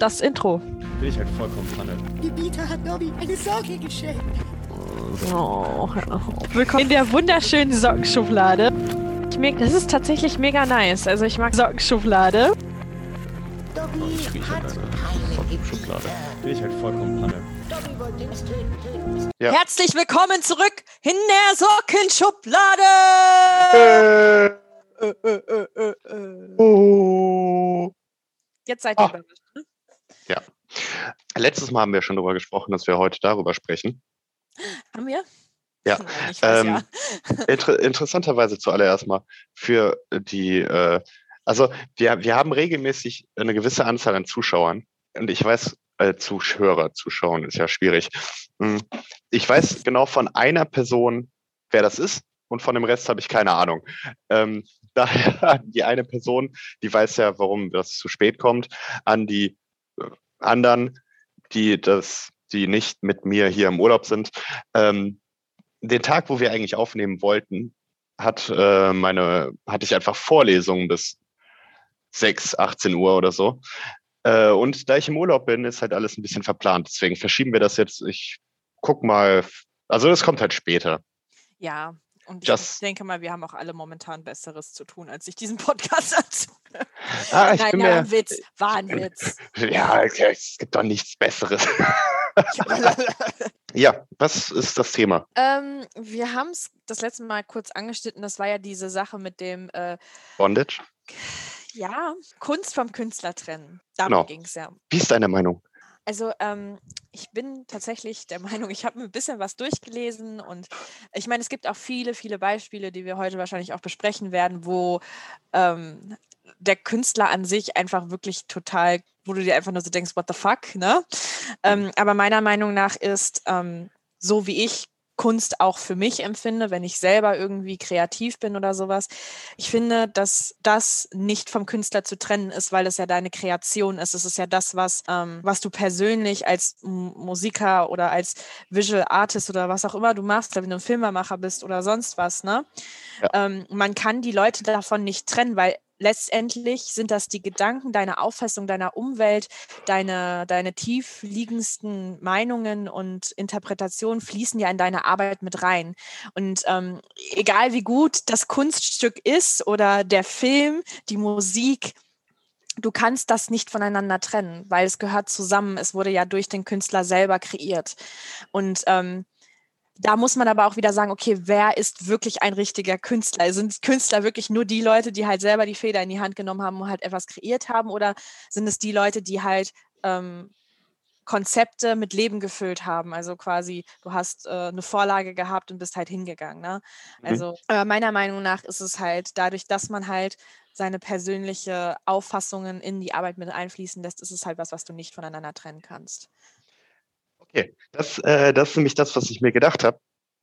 das Intro. Bin ich halt vollkommen Panne. Gebieter hat Nobby eine Socke geschenkt. Oh, willkommen in der wunderschönen Sockenschublade. Ich das ist tatsächlich mega nice. Also ich mag Sockenschublade. Dobby Ich rieche hat halt Sockenschublade. Bin ich halt vollkommen Panne. Ja. Herzlich willkommen zurück in der Sockenschublade. Äh, äh, äh, äh, äh. Oh. Jetzt seid ihr Ah. überrascht. Ne? Letztes Mal haben wir schon darüber gesprochen, dass wir heute darüber sprechen. Haben wir? Ja, weiß ähm, ja. Inter interessanterweise zuallererst mal für die, äh, also wir, wir haben regelmäßig eine gewisse Anzahl an Zuschauern. Und ich weiß, äh, Zuschauer, Zuschauen ist ja schwierig. Hm, Ich weiß genau von einer Person, wer das ist. Und von dem Rest habe ich keine Ahnung. Ähm, daher die eine Person, die weiß ja, warum das zu spät kommt, an die anderen, die das, die nicht mit mir hier im Urlaub sind. Ähm, den Tag, wo wir eigentlich aufnehmen wollten, hat äh, meine, hatte ich einfach Vorlesungen bis 6, 18 Uhr oder so. Äh, und da ich im Urlaub bin, ist halt alles ein bisschen verplant. Deswegen verschieben wir das jetzt. Ich guck mal. Also das kommt halt später. Ja, und ich Just- denke mal, wir haben auch alle momentan Besseres zu tun, als sich diesen Podcast anzuhören. Ah, ich Nein, bin war mir. ein Witz, war ein Witz. Ja, es gibt doch nichts Besseres. ja, was ist das Thema? ähm, wir haben es das letzte Mal kurz angeschnitten, das war ja diese Sache mit dem, äh, Bondage? ja, Kunst vom Künstler trennen. Darum Genau. ging es ja. Wie ist deine Meinung? Also ähm, ich bin tatsächlich der Meinung, ich habe mir ein bisschen was durchgelesen und ich meine, es gibt auch viele, viele Beispiele, die wir heute wahrscheinlich auch besprechen werden, wo ähm, der Künstler an sich einfach wirklich total, wo du dir einfach nur so denkst, what the fuck, ne? Ähm, aber meiner Meinung nach ist, ähm, so wie ich Kunst auch für mich empfinde, wenn ich selber irgendwie kreativ bin oder sowas. Ich finde, dass das nicht vom Künstler zu trennen ist, weil es ja deine Kreation ist. Es ist ja das, was, ähm, was du persönlich als Musiker oder als Visual Artist oder was auch immer du machst, wenn du ein Filmemacher bist oder sonst was, ne? Ja. Ähm, man kann die Leute davon nicht trennen, weil letztendlich sind das die Gedanken, deine Auffassung deiner Umwelt, deine, deine tiefliegendsten Meinungen und Interpretationen fließen ja in deine Arbeit mit rein. Und ähm, egal wie gut das Kunststück ist oder der Film, die Musik, du kannst das nicht voneinander trennen, weil es gehört zusammen. Es wurde ja durch den Künstler selber kreiert. Und ähm, da muss man aber auch wieder sagen, okay, wer ist wirklich ein richtiger Künstler? Sind Künstler wirklich nur die Leute, die halt selber die Feder in die Hand genommen haben und halt etwas kreiert haben? Oder sind es die Leute, die halt ähm, Konzepte mit Leben gefüllt haben? Also quasi, du hast äh, eine Vorlage gehabt und bist halt hingegangen. Ne? Mhm. Also äh, meiner Meinung nach ist es halt dadurch, dass man halt seine persönliche Auffassungen in die Arbeit mit einfließen lässt, ist es halt was, was du nicht voneinander trennen kannst. Okay, das, äh, das ist nämlich das, was ich mir gedacht habe.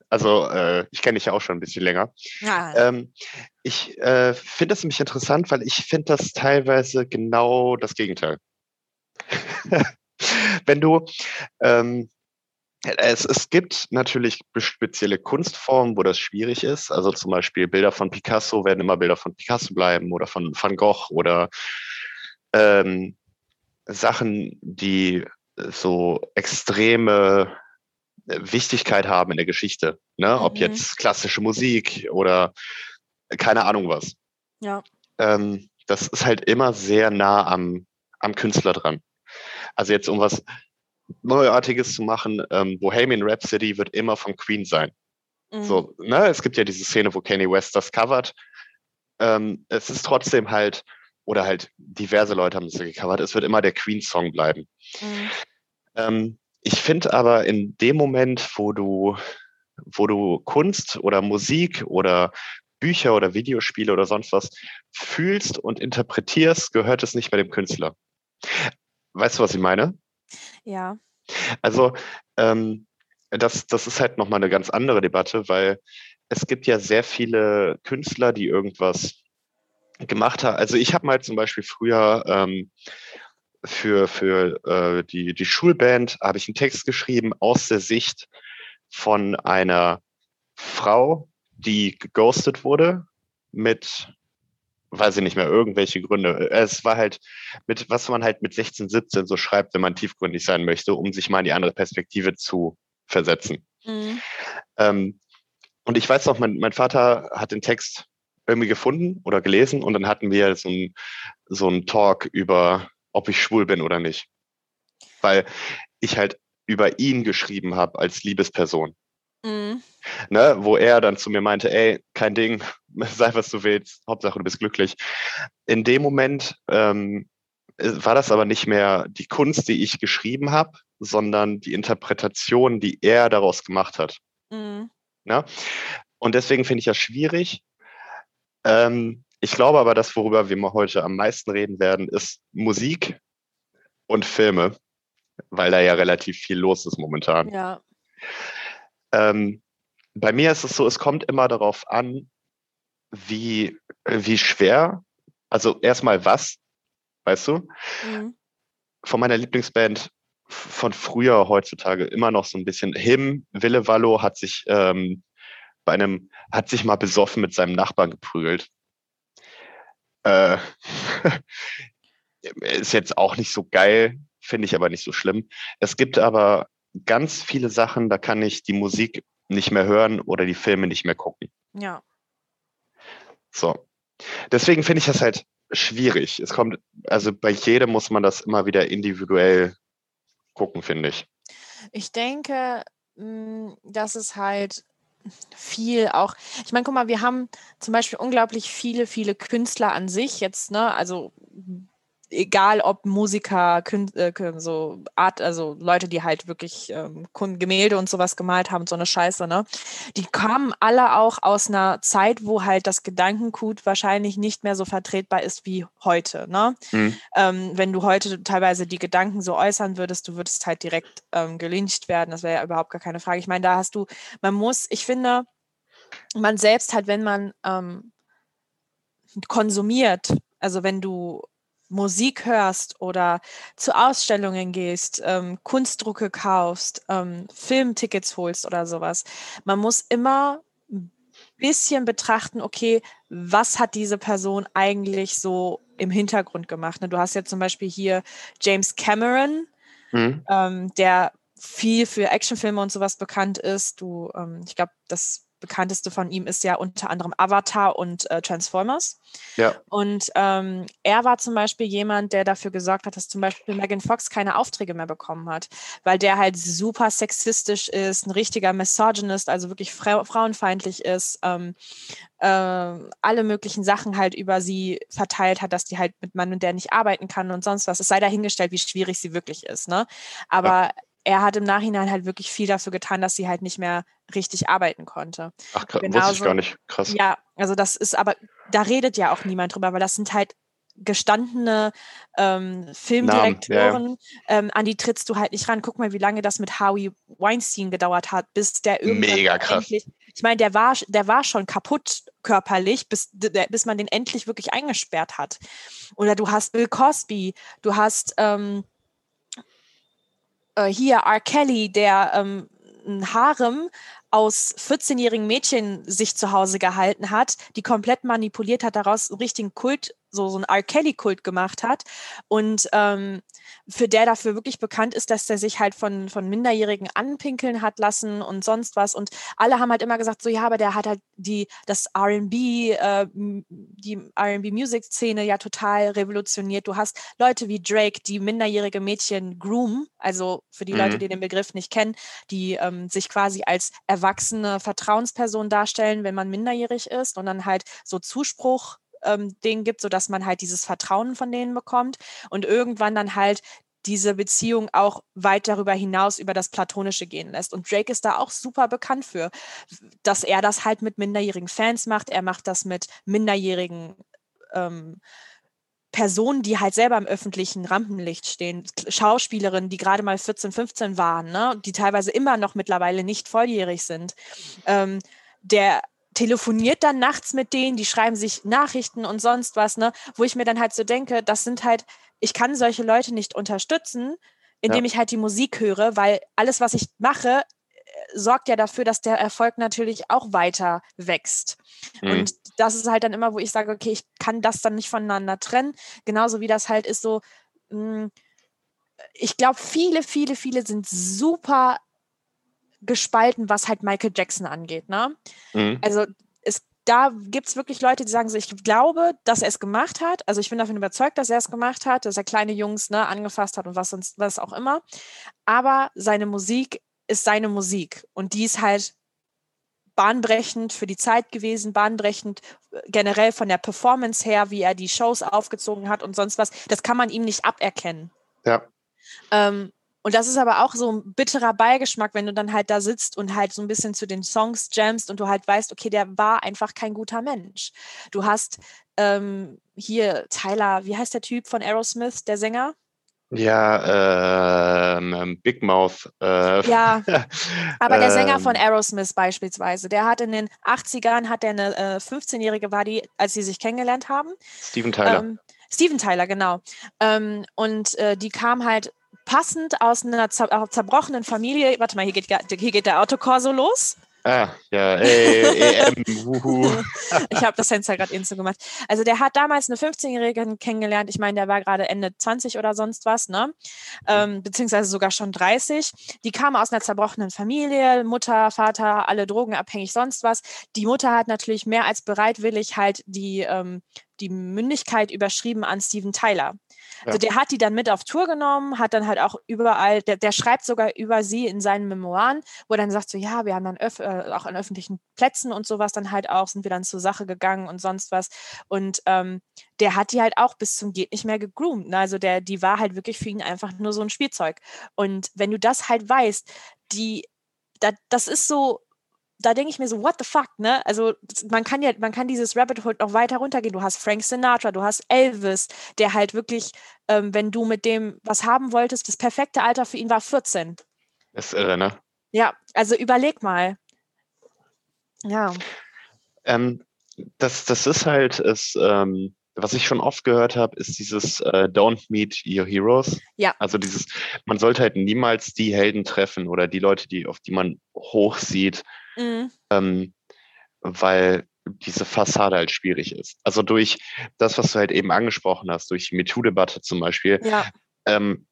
Also, äh, ich kenne dich ja auch schon ein bisschen länger. Ja, Ähm, ich äh, finde das nämlich interessant, weil ich finde das teilweise genau das Gegenteil. Wenn du, ähm, es, es gibt natürlich spezielle Kunstformen, wo das schwierig ist. Also zum Beispiel Bilder von Picasso werden immer Bilder von Picasso bleiben oder von Van Gogh oder ähm, Sachen, die so extreme äh, Wichtigkeit haben in der Geschichte. Ne? Ob Mhm. jetzt klassische Musik oder keine Ahnung was. ja. Ähm, das ist halt immer sehr nah am, am Künstler dran. Also jetzt um was Neuartiges zu machen, ähm, Bohemian Rhapsody wird immer von Queen sein. mhm. So, ne? Es gibt ja diese Szene, wo Kanye West das covert. Ähm, es ist trotzdem halt, oder halt diverse Leute haben es gecovert, es wird immer der Queen-Song bleiben. Mhm. Ähm, ich finde aber in dem Moment, wo du, wo du Kunst oder Musik oder Bücher oder Videospiele oder sonst was fühlst und interpretierst, gehört es nicht mehr dem Künstler. Weißt du, was ich meine? Ja. Also ähm, das, das ist halt nochmal eine ganz andere Debatte, weil es gibt ja sehr viele Künstler, die irgendwas gemacht haben. Also ich habe mal zum Beispiel früher ähm, für, für äh, die, die Schulband habe ich einen Text geschrieben aus der Sicht von einer Frau, die geghostet wurde mit weiß ich nicht mehr, irgendwelche Gründe. Es war halt mit, was man halt mit 16, 17 so schreibt, wenn man tiefgründig sein möchte, um sich mal in die andere Perspektive zu versetzen. Mhm. Ähm, und ich weiß noch, mein, mein Vater hat den Text irgendwie gefunden oder gelesen und dann hatten wir so ein, so Talk über, ob ich schwul bin oder nicht. Weil ich halt über ihn geschrieben habe als Liebesperson. Mhm. Ne, wo er dann zu mir meinte, ey, kein Ding, sei was du willst, Hauptsache du bist glücklich. In dem Moment ähm, war das aber nicht mehr die Kunst, die ich geschrieben habe, sondern die Interpretation, die er daraus gemacht hat. Mhm. Ja? Und deswegen finde ich das schwierig. Ähm, ich glaube aber, das, worüber wir heute am meisten reden werden, ist Musik und Filme, weil da ja relativ viel los ist momentan. Ja. Ähm, bei mir ist es so, es kommt immer darauf an, wie, wie schwer, also erstmal was, weißt du? Mhm. Von meiner Lieblingsband von früher heutzutage immer noch so ein bisschen. Him, Wille Wallo hat sich ähm, bei einem, hat sich mal besoffen mit seinem Nachbarn geprügelt. Äh, ist jetzt auch nicht so geil, finde ich aber nicht so schlimm. Es gibt aber ganz viele Sachen, da kann ich die Musik nicht mehr hören oder die Filme nicht mehr gucken. Ja. So. Deswegen finde ich das halt schwierig. Es kommt, also bei jedem muss man das immer wieder individuell gucken, finde ich. Ich denke, hm, dass es halt viel auch, ich meine, guck mal, wir haben zum Beispiel unglaublich viele, viele Künstler an sich jetzt, ne, also egal ob Musiker, Kün äh, so Art, also Leute, die halt wirklich ähm, Gemälde und sowas gemalt haben, so eine Scheiße, ne? Die kamen alle auch aus einer Zeit, wo halt das Gedankengut wahrscheinlich nicht mehr so vertretbar ist wie heute, ne? Mhm. Ähm, wenn du heute teilweise die Gedanken so äußern würdest, du würdest halt direkt ähm, gelyncht werden, das wäre ja überhaupt gar keine Frage. Ich meine, da hast du, man muss, ich finde, man selbst halt, wenn man ähm, konsumiert, also wenn du Musik hörst oder zu Ausstellungen gehst, ähm, Kunstdrucke kaufst, ähm, Filmtickets holst oder sowas. Man muss immer ein bisschen betrachten, okay, was hat diese Person eigentlich so im Hintergrund gemacht? Ne? Du hast ja zum Beispiel hier James Cameron, mhm. ähm, der viel für Actionfilme und sowas bekannt ist. Du, ähm, ich glaube, das bekannteste von ihm ist ja unter anderem Avatar und äh, Transformers. Ja. Und ähm, er war zum Beispiel jemand, der dafür gesorgt hat, dass zum Beispiel Megan Fox keine Aufträge mehr bekommen hat, weil der halt super sexistisch ist, ein richtiger Misogynist, also wirklich fra frauenfeindlich ist, ähm, äh, alle möglichen Sachen halt über sie verteilt hat, dass die halt mit Mann und der nicht arbeiten kann und sonst was. Es sei dahingestellt, wie schwierig sie wirklich ist. Ne? Aber ja er hat im Nachhinein halt wirklich viel dafür getan, dass sie halt nicht mehr richtig arbeiten konnte. Ach, krass, Genauso, wusste ich gar nicht. Krass. Ja, also das ist aber, da redet ja auch niemand drüber, weil das sind halt gestandene ähm, Filmdirektoren, ja, ja. Ähm, an die trittst du halt nicht ran. Guck mal, wie lange das mit Howie Weinstein gedauert hat, bis der irgendwann Mega krass. endlich, ich meine, der war, der war schon kaputt körperlich, bis, der, bis man den endlich wirklich eingesperrt hat. Oder du hast Bill Cosby, du hast ähm, äh, hier R. Kelly, der ähm, ein Harem aus 14-jährigen Mädchen sich zu Hause gehalten hat, die komplett manipuliert hat, daraus einen richtigen Kult so, so einen R. Kelly-Kult gemacht hat und ähm, für der dafür wirklich bekannt ist, dass der sich halt von, von Minderjährigen anpinkeln hat lassen und sonst was. Und alle haben halt immer gesagt, so ja, aber der hat halt die, das RB, äh, die RB-Music-Szene ja total revolutioniert. Du hast Leute wie Drake, die minderjährige Mädchen groom, also für die mhm. Leute, die den Begriff nicht kennen, die ähm, sich quasi als erwachsene Vertrauensperson darstellen, wenn man minderjährig ist und dann halt so Zuspruch ähm, denen gibt, sodass man halt dieses Vertrauen von denen bekommt und irgendwann dann halt diese Beziehung auch weit darüber hinaus über das Platonische gehen lässt. Und Drake ist da auch super bekannt für, dass er das halt mit minderjährigen Fans macht. Er macht das mit minderjährigen ähm, Personen, die halt selber im öffentlichen Rampenlicht stehen, Schauspielerinnen, die gerade mal 14, 15 waren, ne? die teilweise immer noch mittlerweile nicht volljährig sind. Ähm, der telefoniert dann nachts mit denen, die schreiben sich Nachrichten und sonst was, ne, wo ich mir dann halt so denke, das sind halt, ich kann solche Leute nicht unterstützen, indem ja. ich halt die Musik höre, weil alles, was ich mache, sorgt ja dafür, dass der Erfolg natürlich auch weiter wächst. Mhm. Und das ist halt dann immer, wo ich sage, okay, ich kann das dann nicht voneinander trennen. Genauso wie das halt ist so, mh, ich glaube, viele, viele, viele sind super gespalten, was halt Michael Jackson angeht. Ne? Mhm. Also es, da gibt es wirklich Leute, die sagen so, ich glaube, dass er es gemacht hat. Also ich bin davon überzeugt, dass er es gemacht hat, dass er kleine Jungs ne, angefasst hat und was sonst, was auch immer. Aber seine Musik ist seine Musik und die ist halt bahnbrechend für die Zeit gewesen, bahnbrechend äh, generell von der Performance her, wie er die Shows aufgezogen hat und sonst was. Das kann man ihm nicht aberkennen. Ja. Ähm, und das ist aber auch so ein bitterer Beigeschmack, wenn du dann halt da sitzt und halt so ein bisschen zu den Songs jamst und du halt weißt, okay, der war einfach kein guter Mensch. Du hast ähm, hier Tyler, wie heißt der Typ von Aerosmith, der Sänger? Ja, ähm, Big Mouth. Äh, Ja, aber der Sänger ähm, von Aerosmith beispielsweise, der hat in den 80ern, hat der eine äh, 15-Jährige war die, als sie sich kennengelernt haben. Steven Tyler. Ähm, Steven Tyler, genau. Ähm, und äh, die kam halt passend aus einer zer äh, zerbrochenen Familie. Warte mal, hier geht, hier geht der Autokorso los. Ah, ja, ey, EM. Ich habe das Fenster gerade eben so gemacht. Also der hat damals eine 15-Jährige kennengelernt. Ich meine, der war gerade Ende 20 oder sonst was, ne? Ähm, beziehungsweise sogar schon 30. Die kam aus einer zerbrochenen Familie, Mutter, Vater, alle drogenabhängig, sonst was. Die Mutter hat natürlich mehr als bereitwillig halt die, ähm, die Mündigkeit überschrieben an Steven Tyler. Also der hat die dann mit auf Tour genommen, hat dann halt auch überall, der, der schreibt sogar über sie in seinen Memoiren, wo er dann sagt so, ja, wir haben dann öff, äh, auch an öffentlichen Plätzen und sowas dann halt auch, sind wir dann zur Sache gegangen und sonst was. Und ähm, der hat die halt auch bis zum geht nicht mehr gegroomt. Ne? Also der, die war halt wirklich für ihn einfach nur so ein Spielzeug. Und wenn du das halt weißt, die, da, das ist so, da denke ich mir so, what the fuck, ne? Also man kann ja, man kann dieses Rabbit Hole noch weiter runtergehen. Du hast Frank Sinatra, du hast Elvis, der halt wirklich, ähm, wenn du mit dem was haben wolltest, das perfekte Alter für ihn war 14. Das ist irre, ne? Ja, also überleg mal. Ja, Ähm, das, das ist halt, ist, ähm, was ich schon oft gehört habe, ist dieses äh, Don't meet your heroes. Ja. Also dieses, man sollte halt niemals die Helden treffen oder die Leute, die, auf die man hoch sieht, mhm. ähm, weil diese Fassade halt schwierig ist. Also durch das, was du halt eben angesprochen hast, durch die MeToo-Debatte zum Beispiel, ja, ähm,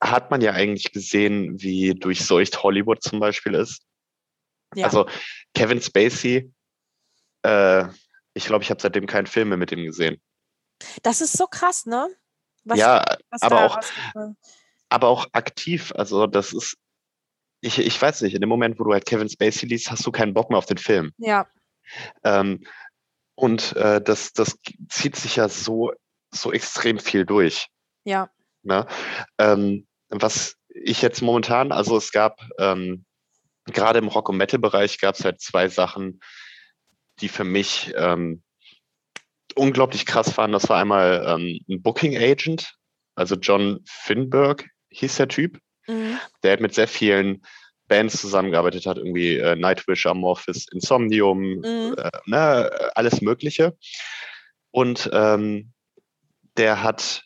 hat man ja eigentlich gesehen, wie durchseucht Hollywood zum Beispiel ist. ja. Also Kevin Spacey, äh, ich glaube, ich habe seitdem keinen Film mehr mit ihm gesehen. das ist so krass, ne? Was, ja, was aber auch, aber auch aktiv. Also das ist, ich, ich weiß nicht, in dem Moment, wo du halt Kevin Spacey liest, hast du keinen Bock mehr auf den Film. Ja, Ähm, und äh, das, das zieht sich ja so, so extrem viel durch. ja, Ne? Ähm, was ich jetzt momentan, also es gab ähm, gerade im Rock- und Metal-Bereich gab es halt zwei Sachen, die für mich ähm, unglaublich krass waren. Das war einmal ähm, ein Booking Agent, also John Finberg hieß der Typ, mhm. der halt mit sehr vielen Bands zusammengearbeitet hat, irgendwie äh, Nightwish, Amorphis, Insomnium, Mhm. äh, ne, alles Mögliche. Und ähm, der hat,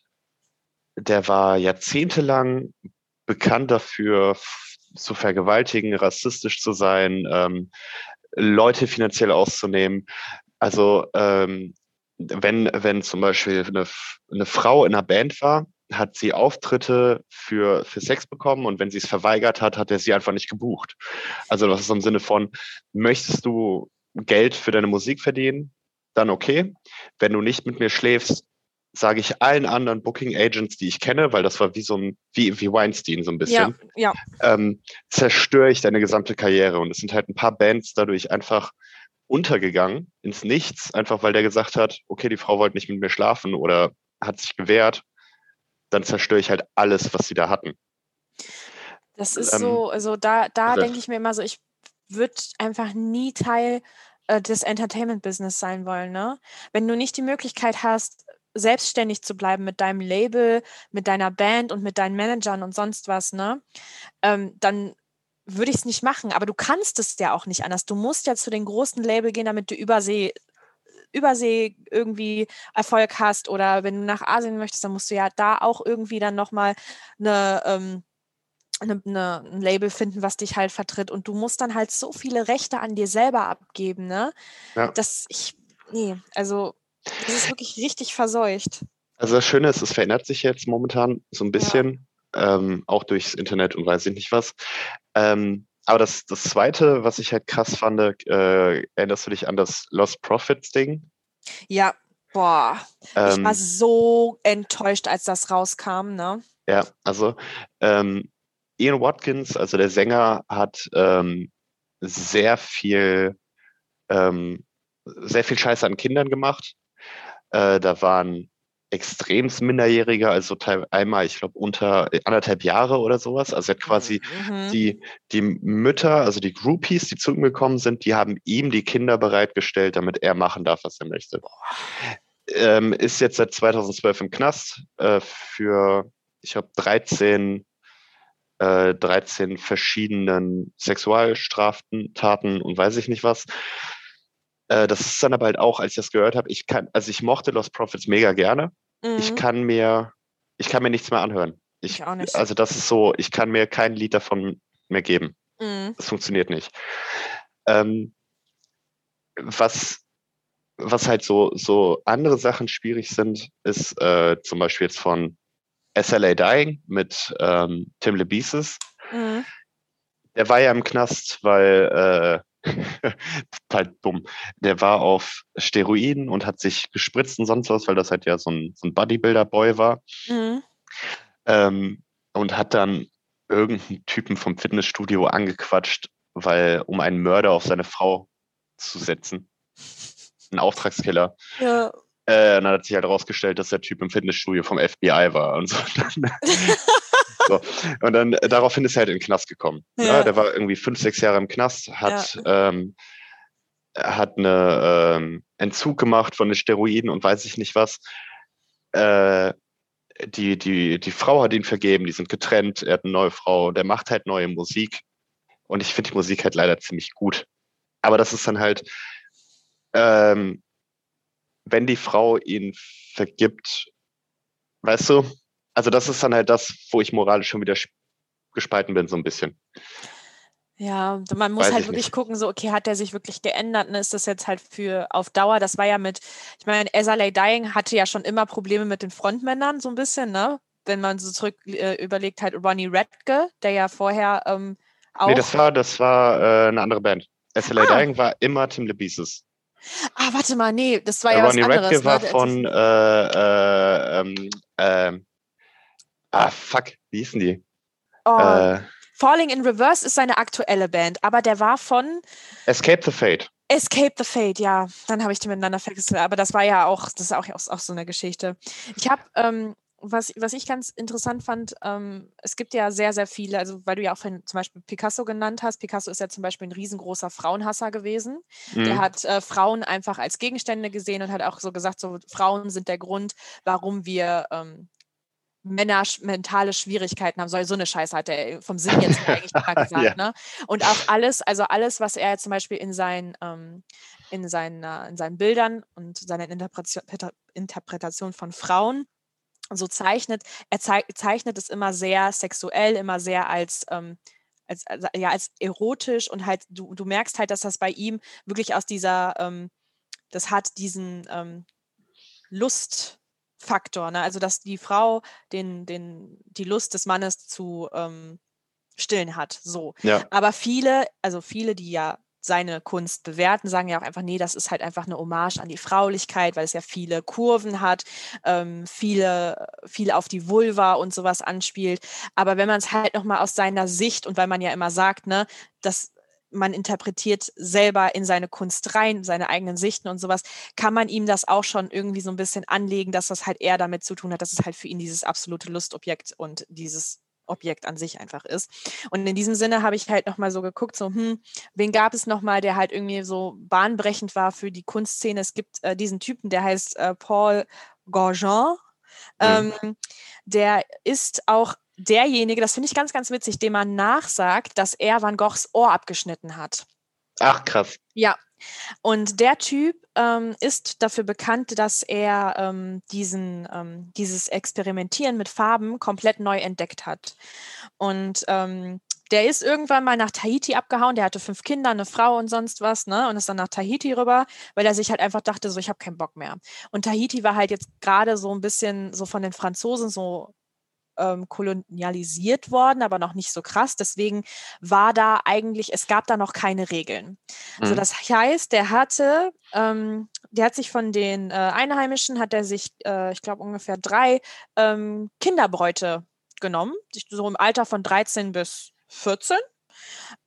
der war jahrzehntelang bekannt dafür, zu vergewaltigen, rassistisch zu sein, ähm, Leute finanziell auszunehmen. Also ähm, wenn, wenn zum Beispiel eine, eine Frau in einer Band war, hat sie Auftritte für, für Sex bekommen und wenn sie es verweigert hat, hat er sie einfach nicht gebucht. Also das ist im Sinne von, möchtest du Geld für deine Musik verdienen, dann okay. Wenn du nicht mit mir schläfst, sage ich allen anderen Booking Agents, die ich kenne, weil das war wie so ein, wie, wie Weinstein so ein bisschen, ja, ja, ähm, zerstöre ich deine gesamte Karriere. Und es sind halt ein paar Bands dadurch einfach untergegangen ins Nichts, einfach weil der gesagt hat, okay, die Frau wollte nicht mit mir schlafen oder hat sich gewehrt, dann zerstöre ich halt alles, was sie da hatten. Das ist Ähm, so, also da, da denke ich mir immer so, ich würde einfach nie Teil äh, des Entertainment-Business sein wollen, ne? Wenn du nicht die Möglichkeit hast, selbstständig zu bleiben mit deinem Label, mit deiner Band und mit deinen Managern und sonst was, ne? Ähm, dann würde ich es nicht machen. Aber du kannst es ja auch nicht anders. Du musst ja zu den großen Label gehen, damit du übersee Übersee irgendwie Erfolg hast oder wenn du nach Asien möchtest, dann musst du ja da auch irgendwie dann nochmal eine, ähm, eine, eine, ein Label finden, was dich halt vertritt. Und du musst dann halt so viele Rechte an dir selber abgeben, ne? Ja. Das, ich, nee, also das ist wirklich richtig verseucht. Also das Schöne ist, es verändert sich jetzt momentan so ein bisschen, ähm, auch durchs Internet und weiß ich nicht was. Ähm, aber das, das Zweite, was ich halt krass fand, äh, erinnerst du dich an das Lost Profits Ding? Ja, boah. ich war Ähm, so enttäuscht, als das rauskam, ne? Ja, also ähm, Ian Watkins, also der Sänger, hat ähm, sehr viel, ähm, sehr viel Scheiße an Kindern gemacht. Äh, da waren extremst Minderjährige, also einmal, ich glaube, unter äh, anderthalb Jahre oder sowas. Also er hat quasi Mhm. die, die Mütter, also die Groupies, die zu ihm gekommen sind, die haben ihm die Kinder bereitgestellt, damit er machen darf, was er möchte. Ähm, ist jetzt seit 2012 im Knast äh, für, ich glaube, 13, äh, 13 verschiedenen Sexualstraften, Taten und weiß ich nicht was. Äh, das ist dann aber halt auch, als ich das gehört habe, ich kann, also ich mochte Lost Profits mega gerne. Ich Mhm. kann mir, ich kann mir nichts mehr anhören. Ich, Ich auch nicht. Also das ist so, ich kann mir kein Lied davon mehr geben. Mhm. Das funktioniert nicht. Ähm, was, was halt so, so andere Sachen schwierig sind, ist äh, zum Beispiel jetzt von SLA Dying mit ähm, Tim LeBeaces. Mhm. Der war ja im Knast, weil äh, halt dumm. Der war auf Steroiden und hat sich gespritzt und sonst was, weil das halt ja so ein, so ein Bodybuilder-Boy war. Mhm. Ähm, und hat dann irgendeinen Typen vom Fitnessstudio angequatscht, weil um einen Mörder auf seine Frau zu setzen. Ein Auftragskiller. Ja. Äh, und dann hat sich halt herausgestellt, dass der Typ im Fitnessstudio vom FBI war und so. so. Und dann äh, daraufhin ist er halt in den Knast gekommen. Ja. Ja. der war irgendwie fünf, sechs Jahre im Knast, hat, ähm, hat eine ähm, Entzug gemacht von den Steroiden und weiß ich nicht was. Äh, die, die, die Frau hat ihn vergeben, die sind getrennt, er hat eine neue Frau, der macht halt neue Musik. Und ich finde die Musik halt leider ziemlich gut. Aber das ist dann halt, ähm, wenn die Frau ihn vergibt, weißt du, also das ist dann halt das, wo ich moralisch schon wieder gespalten bin, so ein bisschen. Ja, man muss Weiß halt ich wirklich nicht. gucken, so, okay, hat der sich wirklich geändert? Ne? Ist das jetzt halt für auf Dauer? Das war ja mit, ich meine, SLA Dying hatte ja schon immer Probleme mit den Frontmännern, so ein bisschen, ne? Wenn man so zurück äh, überlegt, halt Ronnie Radke, der ja vorher ähm, auch. Nee, das war, das war äh, eine andere Band. SLA Ah. Dying war immer Tim LeBeaces. ah, warte mal, nee, das war Äh, ja Ronnie was anderes. Radke war ne? Von äh, äh, ähm, ähm, ah fuck, wie hießen die? oh, Äh, Falling in Reverse ist seine aktuelle Band, aber der war von Escape the Fate. Escape the Fate, ja. Dann habe ich die miteinander verwechselt. Aber das war ja auch, das ist auch, auch, auch so eine Geschichte. Ich habe, ähm, was, was ich ganz interessant fand, ähm, es gibt ja sehr, sehr viele, also weil du ja auch zum Beispiel Picasso genannt hast. Picasso ist ja zum Beispiel ein riesengroßer Frauenhasser gewesen. Der Mhm. hat äh, Frauen einfach als Gegenstände gesehen und hat auch so gesagt, so Frauen sind der Grund, warum wir ähm, Männer mentale Schwierigkeiten haben. So, so eine Scheiße hat er vom Sinn jetzt eigentlich immer gesagt. Ja. ne? Und auch alles, also alles, was er zum Beispiel in seinen, ähm, in seinen, äh, in seinen Bildern und seiner Interpretation, Interpretation von Frauen so zeichnet, er zei zeichnet es immer sehr sexuell, immer sehr als, ähm, als, als, ja, als erotisch und halt, du, du merkst halt, dass das bei ihm wirklich aus dieser, ähm, das hat diesen ähm, Lustfaktor, ne? also dass die Frau den, den, die Lust des Mannes zu ähm, stillen hat, so. Ja. Aber viele, also viele, die ja seine Kunst bewerten, sagen ja auch einfach, nee, das ist halt einfach eine Hommage an die Fraulichkeit, weil es ja viele Kurven hat, ähm, viele, viel auf die Vulva und sowas anspielt. Aber wenn man es halt nochmal aus seiner Sicht und weil man ja immer sagt, ne, dass man interpretiert selber in seine Kunst rein, seine eigenen Sichten und sowas, kann man ihm das auch schon irgendwie so ein bisschen anlegen, dass das halt eher damit zu tun hat, dass es halt für ihn dieses absolute Lustobjekt und dieses Objekt an sich einfach ist. Und in diesem Sinne habe ich halt nochmal so geguckt, so, hm, wen gab es nochmal, der halt irgendwie so bahnbrechend war für die Kunstszene? Es gibt äh, diesen Typen, der heißt äh, Paul Gauguin. Mhm. Ähm, der ist auch derjenige, das finde ich ganz, ganz witzig, dem man nachsagt, dass er Van Goghs Ohr abgeschnitten hat. Ach, krass. Ja, Und der Typ ähm, ist dafür bekannt, dass er ähm, diesen, ähm, dieses Experimentieren mit Farben komplett neu entdeckt hat. Und ähm, der ist irgendwann mal nach Tahiti abgehauen. Der hatte fünf Kinder, eine Frau und sonst was, ne? Und ist dann nach Tahiti rüber, weil er sich halt einfach dachte, so, ich habe keinen Bock mehr. Und Tahiti war halt jetzt gerade so ein bisschen so von den Franzosen so ähm, kolonialisiert worden, aber noch nicht so krass. Deswegen war da eigentlich, es gab da noch keine Regeln. Mhm. Also das heißt, der hatte, ähm, der hat sich von den äh, Einheimischen, hat er sich, äh, ich glaube, ungefähr drei ähm, Kinderbräute genommen, so im Alter von 13 bis 14.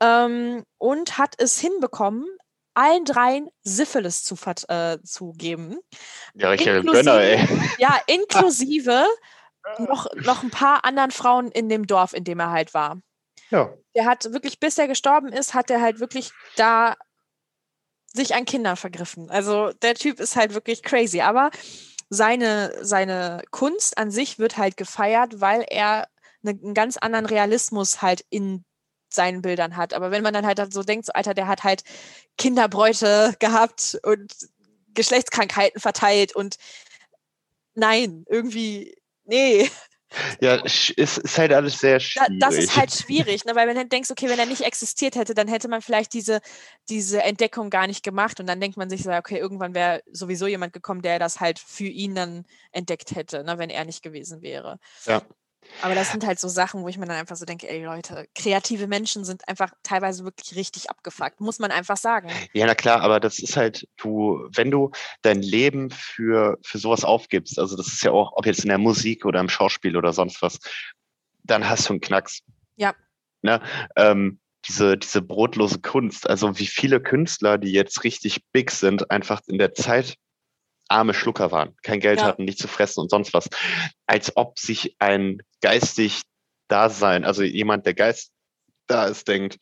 Ähm, und hat es hinbekommen, allen dreien Syphilis zu, äh, zu geben. Ja, richtiger Gönner, ey. Ja, inklusive noch, noch ein paar anderen Frauen in dem Dorf, in dem er halt war. Ja. Der hat wirklich, bis er gestorben ist, hat er halt wirklich da sich an Kindern vergriffen. Also der Typ ist halt wirklich crazy. Aber seine, seine Kunst an sich wird halt gefeiert, weil er ne, einen ganz anderen Realismus halt in seinen Bildern hat. Aber wenn man dann halt so denkt, so Alter, der hat halt Kinderbräute gehabt und Geschlechtskrankheiten verteilt und nein, irgendwie nee. Ja, es ist halt alles sehr schwierig. Das ist halt schwierig, ne? weil wenn du denkst, okay, wenn er nicht existiert hätte, dann hätte man vielleicht diese, diese Entdeckung gar nicht gemacht und dann denkt man sich so, okay, irgendwann wäre sowieso jemand gekommen, der das halt für ihn dann entdeckt hätte, ne? wenn er nicht gewesen wäre. Ja. Aber das sind halt so Sachen, wo ich mir dann einfach so denke, ey Leute, kreative Menschen sind einfach teilweise wirklich richtig abgefuckt, muss man einfach sagen. Ja, na klar, aber das ist halt, du, wenn du dein Leben für, für sowas aufgibst, also das ist ja auch, ob jetzt in der Musik oder im Schauspiel oder sonst was, dann hast du einen Knacks. Ja. Ne? Ähm, diese, diese brotlose Kunst, also wie viele Künstler, die jetzt richtig big sind, einfach in der Zeit arme Schlucker waren, kein Geld ja. hatten, nicht zu fressen und sonst was. Als ob sich ein geistig Dasein, also jemand, der Geist da ist, denkt,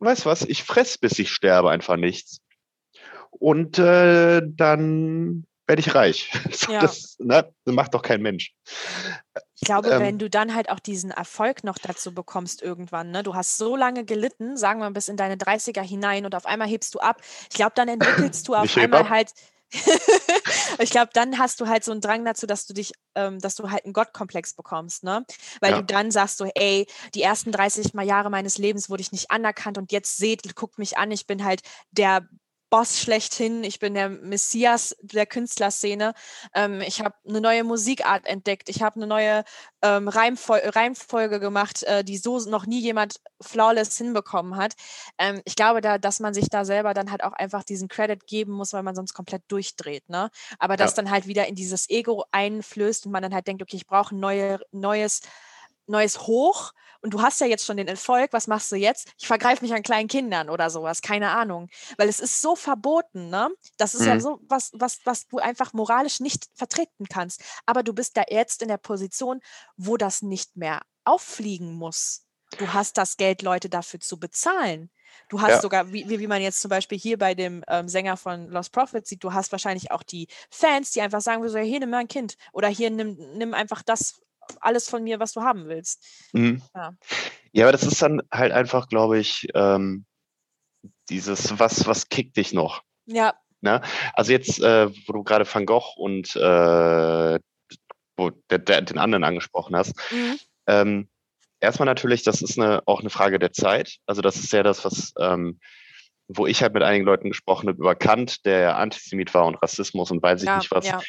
weißt was, ich fress, bis ich sterbe, einfach nichts. Und äh, dann werde ich reich. ja. das, ne, das macht doch kein Mensch. Ich glaube, ähm, wenn du dann halt auch diesen Erfolg noch dazu bekommst irgendwann, ne? du hast so lange gelitten, sagen wir bis in deine 30er hinein und auf einmal hebst du ab. Ich glaube, dann entwickelst du auf einmal ab. halt ich glaube, dann hast du halt so einen Drang dazu, dass du dich, ähm, dass du halt einen Gottkomplex bekommst, ne? Weil ja. du dann sagst so, ey, die ersten 30 Jahre meines Lebens wurde ich nicht anerkannt und jetzt seht, guckt mich an, ich bin halt der Boss schlechthin. Ich bin der Messias der Künstlerszene. Ähm, ich habe eine neue Musikart entdeckt. Ich habe eine neue ähm, Reimfol Reimfolge gemacht, äh, die so noch nie jemand flawless hinbekommen hat. Ähm, ich glaube, da, dass man sich da selber dann halt auch einfach diesen Credit geben muss, weil man sonst komplett durchdreht. Ne? Aber das ja. dann halt wieder in dieses Ego einflößt und man dann halt denkt, okay, ich brauche ein neue, neues neues Hoch und du hast ja jetzt schon den Erfolg, was machst du jetzt? Ich vergreife mich an kleinen Kindern oder sowas, keine Ahnung. Weil es ist so verboten, ne? Das ist mhm. ja so was, was, was du einfach moralisch nicht vertreten kannst. Aber du bist da jetzt in der Position, wo das nicht mehr auffliegen muss. Du hast das Geld, Leute dafür zu bezahlen. Du hast ja. sogar, wie, wie man jetzt zum Beispiel hier bei dem ähm, Sänger von Lost Prophets sieht, du hast wahrscheinlich auch die Fans, die einfach sagen, so, hier nimm mal ein Kind oder hier nimm, nimm einfach das, alles von mir, was du haben willst. Mhm. Ja. ja, aber das ist dann halt einfach, glaube ich, ähm, dieses, was, was kickt dich noch? Ja. Ne? Also jetzt, äh, wo du gerade Van Gogh und äh, wo der, der, den anderen angesprochen hast, mhm. ähm, erstmal natürlich, das ist eine, auch eine Frage der Zeit. Also das ist ja das, was ähm, wo ich halt mit einigen Leuten gesprochen habe über Kant, der Antisemit war und Rassismus und weiß ich ja, nicht was. Ja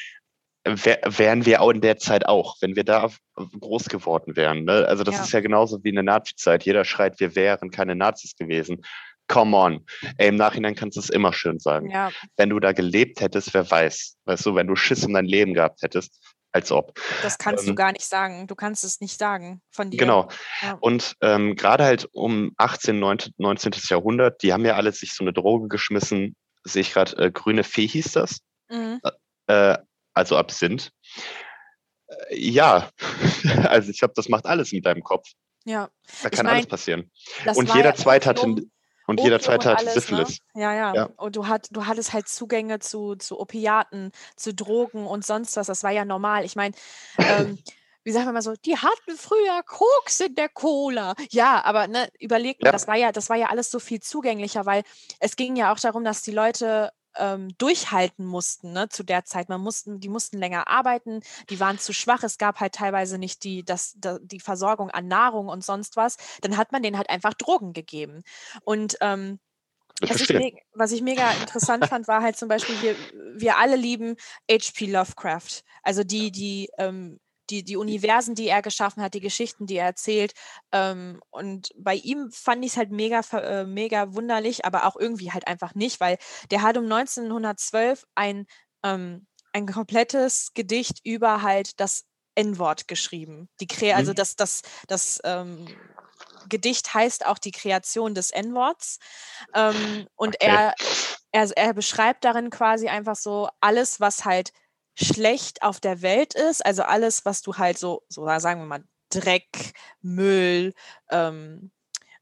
wär, wären wir auch in der Zeit auch, wenn wir da groß geworden wären. Ne? Also das ja. ist ja genauso wie in der Nazi-Zeit. Jeder schreit, wir wären keine Nazis gewesen. Come on. Ey, Im Nachhinein kannst du es immer schön sagen. Ja. Wenn du da gelebt hättest, wer weiß. Weißt du, wenn du Schiss um dein Leben gehabt hättest, als ob. Das kannst ähm, du gar nicht sagen. Du kannst es nicht sagen von dir. Genau. Ja. Und ähm, gerade halt um 18, 19, 19. Jahrhundert, die haben ja alle sich so eine Droge geschmissen. Sehe ich gerade, äh, grüne Fee hieß das. Mhm. Äh, also Absinth. Äh, ja, also ich glaube, das macht alles mit deinem Kopf. Ja. Da kann ich mein, alles passieren. Und jeder ja Zweite hatte und jeder Zweite hatte Syphilis. Ne? Ja, ja, ja, Und du, hat, du hattest halt Zugänge zu, zu Opiaten, zu Drogen und sonst was. Das war ja normal. Ich meine, ähm, wie sagen wir mal so, die hatten früher Koks in der Cola. Ja, aber ne, überlegt mal, Ja. das war ja, das war ja alles so viel zugänglicher, weil es ging ja auch darum, dass die Leute ähm, durchhalten mussten, ne, zu der Zeit. Man mussten, die mussten länger arbeiten, die waren zu schwach, es gab halt teilweise nicht die, das, da, die Versorgung an Nahrung und sonst was. Dann hat man denen halt einfach Drogen gegeben. Und ähm, was ich, was ich mega interessant fand, war halt zum Beispiel, wir, wir alle lieben H.P. Lovecraft. Also die, die, ähm, die, die Universen, die er geschaffen hat, die Geschichten, die er erzählt. Ähm, und bei ihm fand ich es halt mega, äh, mega wunderlich, aber auch irgendwie halt einfach nicht, weil der hat um 1912 ein, ähm, ein komplettes Gedicht über halt das N-Wort geschrieben. Die Kre also Mhm. das, das, das ähm, Gedicht heißt auch die Kreation des N-Worts. Ähm, und Okay. er, er, er beschreibt darin quasi einfach so alles, was halt schlecht auf der Welt ist, also alles, was du halt so, so sagen wir mal, Dreck, Müll, ähm,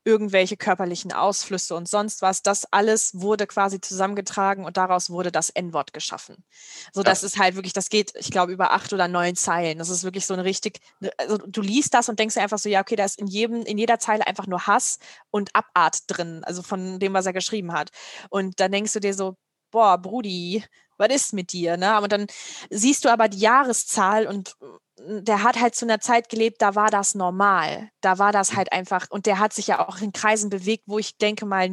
irgendwelche körperlichen Ausflüsse und sonst was, das alles wurde quasi zusammengetragen und daraus wurde das N-Wort geschaffen. So, das ist halt wirklich, das geht, ich glaube, über acht oder neun Zeilen. Das ist wirklich so eine richtig, ne, also du liest das und denkst dir einfach so, ja, okay, da ist in jedem, in jeder Zeile einfach nur Hass und Abart drin, also von dem, was er geschrieben hat. Und dann denkst du dir so, boah, Brudi, was ist mit dir? Ne? Und dann siehst du aber die Jahreszahl und äh, der hat halt zu einer Zeit gelebt, da war das normal. Da war das halt einfach, und der hat sich ja auch in Kreisen bewegt, wo ich denke mal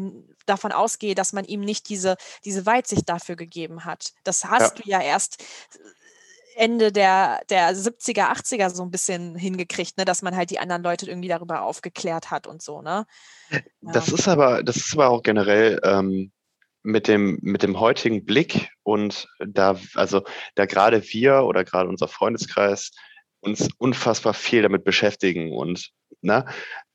davon ausgehe, dass man ihm nicht diese, diese Weitsicht dafür gegeben hat. Das hast du ja erst Ende der, der 70er, 80er so ein bisschen hingekriegt, ne? dass man halt die anderen Leute irgendwie darüber aufgeklärt hat und so, ne? Das Ja. ist aber, das ist aber auch generell ähm, mit dem, mit dem heutigen Blick und da, also da gerade wir oder gerade unser Freundeskreis uns unfassbar viel damit beschäftigen und ne,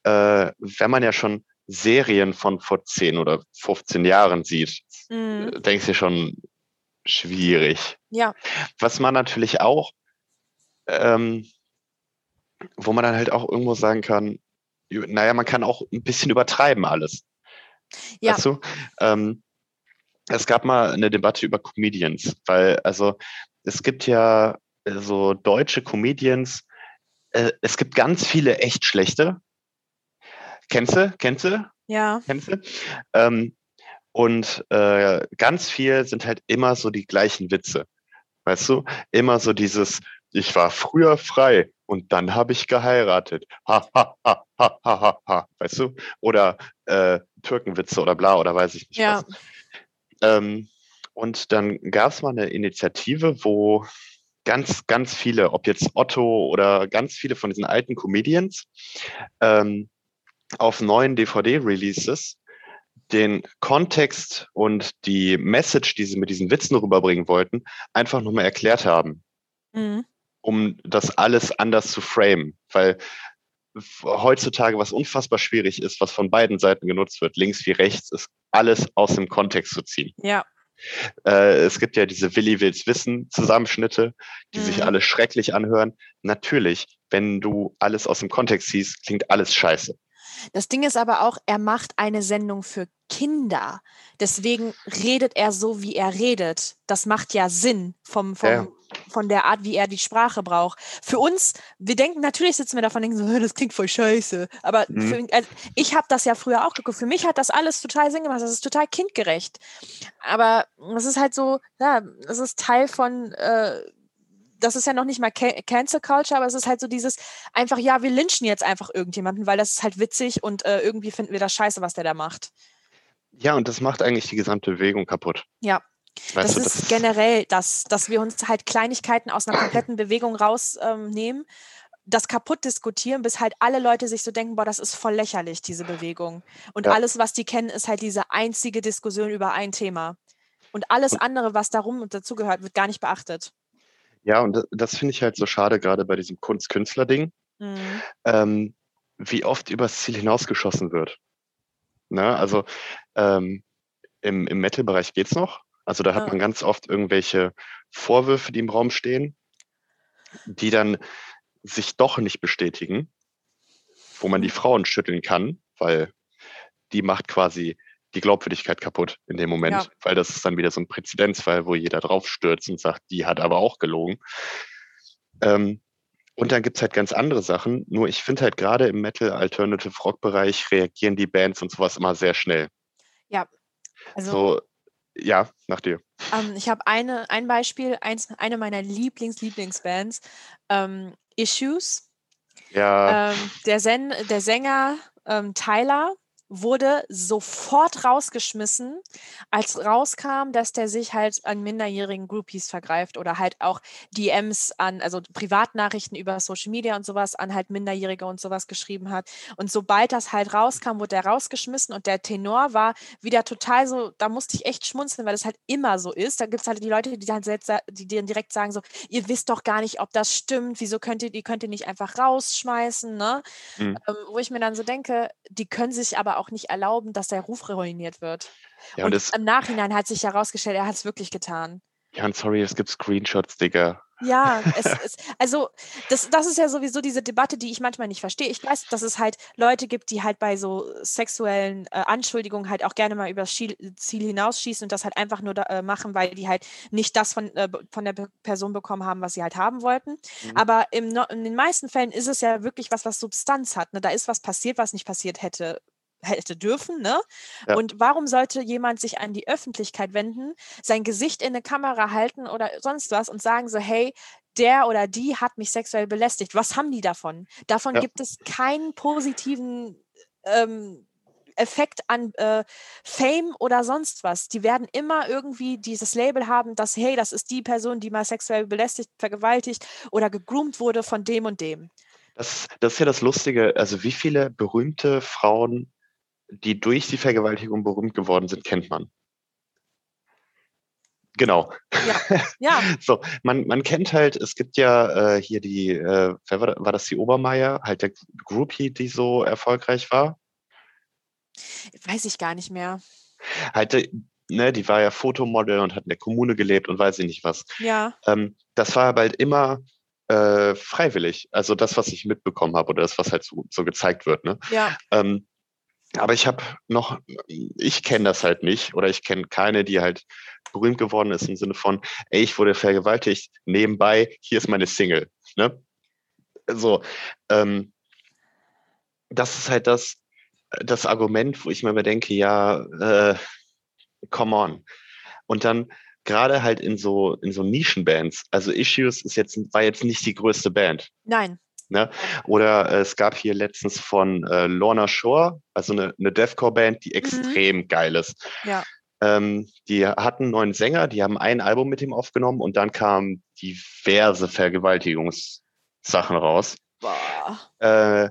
äh, wenn man ja schon Serien von vor 10 oder 15 Jahren sieht, Mhm. äh, denkst du schon schwierig. Ja, Was man natürlich auch, ähm, wo man dann halt auch irgendwo sagen kann, naja, man kann auch ein bisschen übertreiben alles. ja, Weißt du? Ähm, es gab mal eine Debatte über Comedians, weil also es gibt ja so deutsche Comedians, äh, es gibt ganz viele echt schlechte. Kennst du? Kennst du? ja, Kennst du? Ähm, und äh, ganz viel sind halt immer so die gleichen Witze. Weißt du? Immer so dieses, ich war früher frei und dann habe ich geheiratet. Ha, ha, ha, ha, ha, ha, ha. Weißt du? Oder äh, Türkenwitze oder bla oder weiß ich nicht ja, was. Ähm, und dann gab es mal eine Initiative, wo ganz, ganz viele, ob jetzt Otto oder ganz viele von diesen alten Comedians, ähm, auf neuen DVD-Releases den Kontext und die Message, die sie mit diesen Witzen rüberbringen wollten, einfach nochmal erklärt haben, mhm. um das alles anders zu framen. Weil heutzutage was unfassbar schwierig ist, was von beiden Seiten genutzt wird, links wie rechts, ist alles aus dem Kontext zu ziehen. ja, Äh, es gibt ja diese Willi Wills Wissen Zusammenschnitte, die sich Mhm. alle schrecklich anhören. Natürlich, wenn du alles aus dem Kontext siehst, klingt alles scheiße. Das Ding ist aber auch, er macht eine Sendung für Kinder. Deswegen redet er so, wie er redet. Das macht ja Sinn vom, vom, Ja. von der Art, wie er die Sprache braucht. Für uns, wir denken, natürlich sitzen wir davon und denken so, das klingt voll scheiße. Aber Mhm. für, also ich habe das ja früher auch geguckt. Für mich hat das alles total Sinn gemacht. Das ist total kindgerecht. Aber es ist halt so, ja, es ist Teil von. Äh, das ist ja noch nicht mal Ca- Cancel Culture, aber es ist halt so dieses einfach, ja, wir lynchen jetzt einfach irgendjemanden, weil das ist halt witzig und äh, irgendwie finden wir das scheiße, was der da macht. Ja, und das macht eigentlich die gesamte Bewegung kaputt. Ja, Weißt das du, ist generell das, dass wir uns halt Kleinigkeiten aus einer kompletten Bewegung rausnehmen, ähm, das kaputt diskutieren, bis halt alle Leute sich so denken, boah, das ist voll lächerlich, diese Bewegung. Und Ja. alles, was die kennen, ist halt diese einzige Diskussion über ein Thema. Und alles andere, was darum und dazugehört, wird gar nicht beachtet. Ja, und das, das finde ich halt so schade, gerade bei diesem Kunst-Künstler-Ding, Mhm. ähm, wie oft übers Ziel hinausgeschossen wird. Ne? Also ähm, im, im Metal-Bereich geht's noch. Also da hat Ja. man ganz oft irgendwelche Vorwürfe, die im Raum stehen, die dann sich doch nicht bestätigen, wo man die Frauen schütteln kann, weil die macht quasi die Glaubwürdigkeit kaputt in dem Moment, Ja. weil das ist dann wieder so ein Präzedenzfall, wo jeder drauf stürzt und sagt, die hat aber auch gelogen. Ähm, Und dann gibt's halt ganz andere Sachen. Nur ich finde halt gerade im Metal Alternative Rock Bereich reagieren die Bands und sowas immer sehr schnell. Ja. Also So, ja, nach dir. ähm, ich habe eine, ein Beispiel, eins, eine meiner Lieblings-Lieblingsbands, ähm, Issues. Ja, Ähm, der, Sen der Sänger ähm, Tyler wurde sofort rausgeschmissen, als rauskam, dass der sich halt an minderjährigen Groupies vergreift oder halt auch DMs an, also Privatnachrichten über Social Media und sowas an halt Minderjährige und sowas geschrieben hat. Und sobald das halt rauskam, wurde der rausgeschmissen und der Tenor war wieder total so, da musste ich echt schmunzeln, weil das halt immer so ist. Da gibt es halt die Leute, die dann, selbst, die dir direkt sagen so, ihr wisst doch gar nicht, ob das stimmt, wieso könnt ihr, die könnt ihr nicht einfach rausschmeißen, ne? Mhm. Ähm, wo ich mir dann so denke, die können sich aber auch nicht erlauben, dass der Ruf ruiniert wird. ja, und und es, im Nachhinein hat sich herausgestellt, er hat es wirklich getan. ja, und sorry, es gibt Screenshots, Digga. Ja, es ist, also das, das ist ja sowieso diese Debatte, die ich manchmal nicht verstehe. Ich weiß, dass es halt Leute gibt, die halt bei so sexuellen äh, Anschuldigungen halt auch gerne mal über das Schiel- Ziel hinausschießen und das halt einfach nur da, äh, machen, weil die halt nicht das von, äh, von der Pe- Person bekommen haben, was sie halt haben wollten. Mhm. Aber im, in den meisten Fällen ist es ja wirklich was, was Substanz hat. Ne? Da ist was passiert, was nicht passiert hätte hätte dürfen, ne? Ja. Und warum sollte jemand sich an die Öffentlichkeit wenden, sein Gesicht in eine Kamera halten oder sonst was und sagen so, hey, der oder die hat mich sexuell belästigt. Was haben die davon? Davon Ja. gibt es keinen positiven ähm, Effekt an äh, Fame oder sonst was. Die werden immer irgendwie dieses Label haben, dass, hey, das ist die Person, die mal sexuell belästigt, vergewaltigt oder gegroomt wurde von dem und dem. Das, das ist ja das Lustige. Also, wie viele berühmte Frauen, die durch die Vergewaltigung berühmt geworden sind, kennt man? Genau. Ja, So, man, man kennt halt, es gibt ja äh, hier die, äh, wer war, war das die Obermeier, halt der Groupie, die so erfolgreich war. weiß ich gar nicht mehr. Halt, äh, ne, die war ja Fotomodel und hat in der Kommune gelebt und weiß ich nicht was. Ja, Ähm, das war aber halt immer äh, freiwillig. Also das, was ich mitbekommen habe oder das, was halt so, so gezeigt wird. Ne? ja, Ähm, aber ich habe noch, ich kenne das halt nicht oder ich kenne keine, die halt berühmt geworden ist im Sinne von, ey, ich wurde vergewaltigt, nebenbei, hier ist meine Single. Ne? So, ähm, das ist halt das, das Argument, wo ich mir immer denke, ja, äh, come on. Und dann gerade halt in so, in so Nischenbands, also Issues ist jetzt, war jetzt nicht die größte Band. nein. Ne? Oder äh, es gab hier letztens von äh, Lorna Shore, also eine, eine Deathcore-Band, die extrem geil ist. Ja. Ähm, die hatten einen neuen Sänger, die haben ein Album mit ihm aufgenommen und dann kamen diverse Vergewaltigungssachen raus. Äh,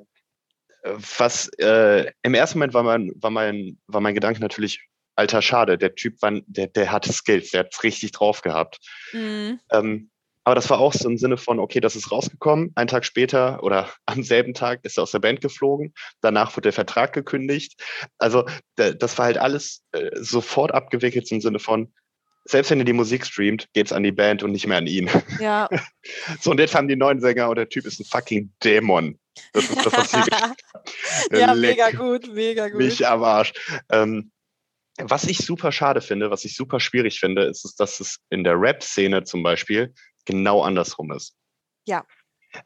was äh, im ersten Moment war mein, war mein, war mein Gedanke natürlich, alter Schade, der Typ war, der, der hatte Skills, der hat's richtig drauf gehabt. Mhm. Ähm, aber das war auch so im Sinne von, okay, das ist rausgekommen. Einen Tag später oder am selben Tag ist er aus der Band geflogen. Danach wurde der Vertrag gekündigt. Also da- das war halt alles äh, sofort abgewickelt im Sinne von, selbst wenn ihr die Musik streamt, geht's an die Band und nicht mehr an ihn. Ja. So, und jetzt haben die neuen Sänger und der Typ ist ein fucking Dämon. Das ist das, was sie ja, Leck mega gut, mega gut. mich am Arsch. Ähm, was ich super schade finde, was ich super schwierig finde, ist, dass es in der Rap-Szene zum Beispiel genau andersrum ist. Ja.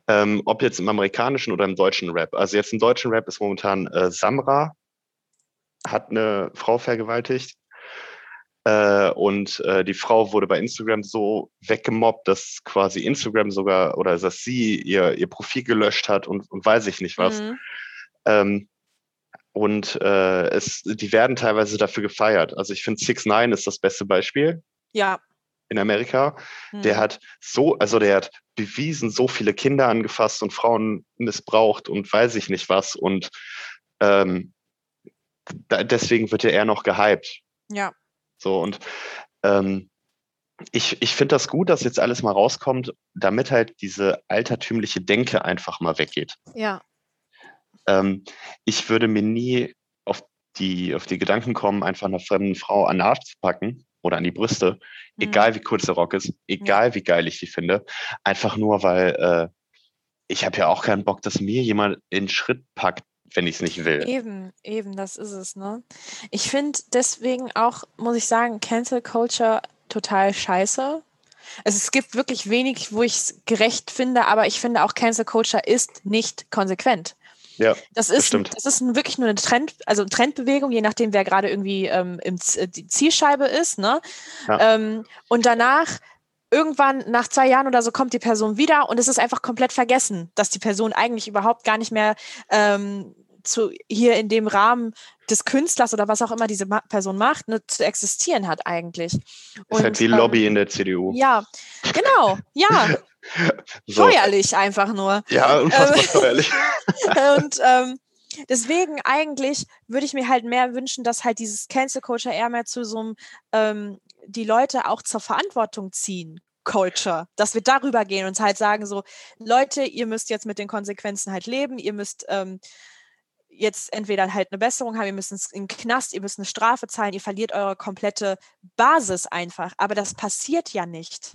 Ähm, ob jetzt im amerikanischen oder im deutschen Rap. Also jetzt im deutschen Rap ist momentan äh, Samra, hat eine Frau vergewaltigt. Äh, und äh, die Frau wurde bei Instagram so weggemobbt, dass quasi Instagram sogar oder dass sie ihr, ihr Profil gelöscht hat und, und weiß ich nicht was. Mhm. Ähm, und äh, es, die werden teilweise dafür gefeiert. Also ich finde Six Nine ist das beste Beispiel Ja. In Amerika. Der Mhm. hat so, also der hat bewiesen, so viele Kinder angefasst und Frauen missbraucht und weiß ich nicht was. Und ähm, da, deswegen wird er eher noch gehypt. Ja. So und ähm, ich, ich finde das gut, dass jetzt alles mal rauskommt, damit halt diese altertümliche Denke einfach mal weggeht. Ja. Ähm, ich würde mir nie auf die, auf die Gedanken kommen, einfach einer fremden Frau an den Arsch zu packen oder an die Brüste, Mhm. egal wie kurz der Rock ist, egal wie geil ich die finde, einfach nur, weil äh, ich habe ja auch keinen Bock, dass mir jemand in Schritt packt, wenn ich es nicht will. Eben, eben, das ist es, ne? Ich finde deswegen auch, muss ich sagen, Cancel Culture total scheiße. Also es gibt wirklich wenig, wo ich es gerecht finde, aber ich finde auch Cancel Culture ist nicht konsequent. Ja, Das ist, stimmt. das ist wirklich nur eine Trend, also eine Trendbewegung, je nachdem, wer gerade irgendwie ähm, im, äh, die Zielscheibe ist. Ne? Ja. Ähm, und danach, irgendwann nach zwei Jahren oder so, kommt die Person wieder und es ist einfach komplett vergessen, dass die Person eigentlich überhaupt gar nicht mehr ähm, zu, hier in dem Rahmen des Künstlers oder was auch immer diese Ma Person macht, ne, zu existieren hat eigentlich. ist halt wie ähm, Lobby in der CDU. Ja, genau, ja, So. feuerlich einfach nur. Ja, unfassbar Ähm, steuerlich. Und ähm, deswegen eigentlich würde ich mir halt mehr wünschen, dass halt dieses Cancel Culture eher mehr zu so einem, ähm, die Leute auch zur Verantwortung ziehen. Culture, dass wir darüber gehen und halt sagen so, Leute, ihr müsst jetzt mit den Konsequenzen halt leben, ihr müsst ähm, jetzt entweder halt eine Besserung haben, ihr müsst in den Knast, ihr müsst eine Strafe zahlen, ihr verliert eure komplette Basis einfach. Aber das passiert ja nicht.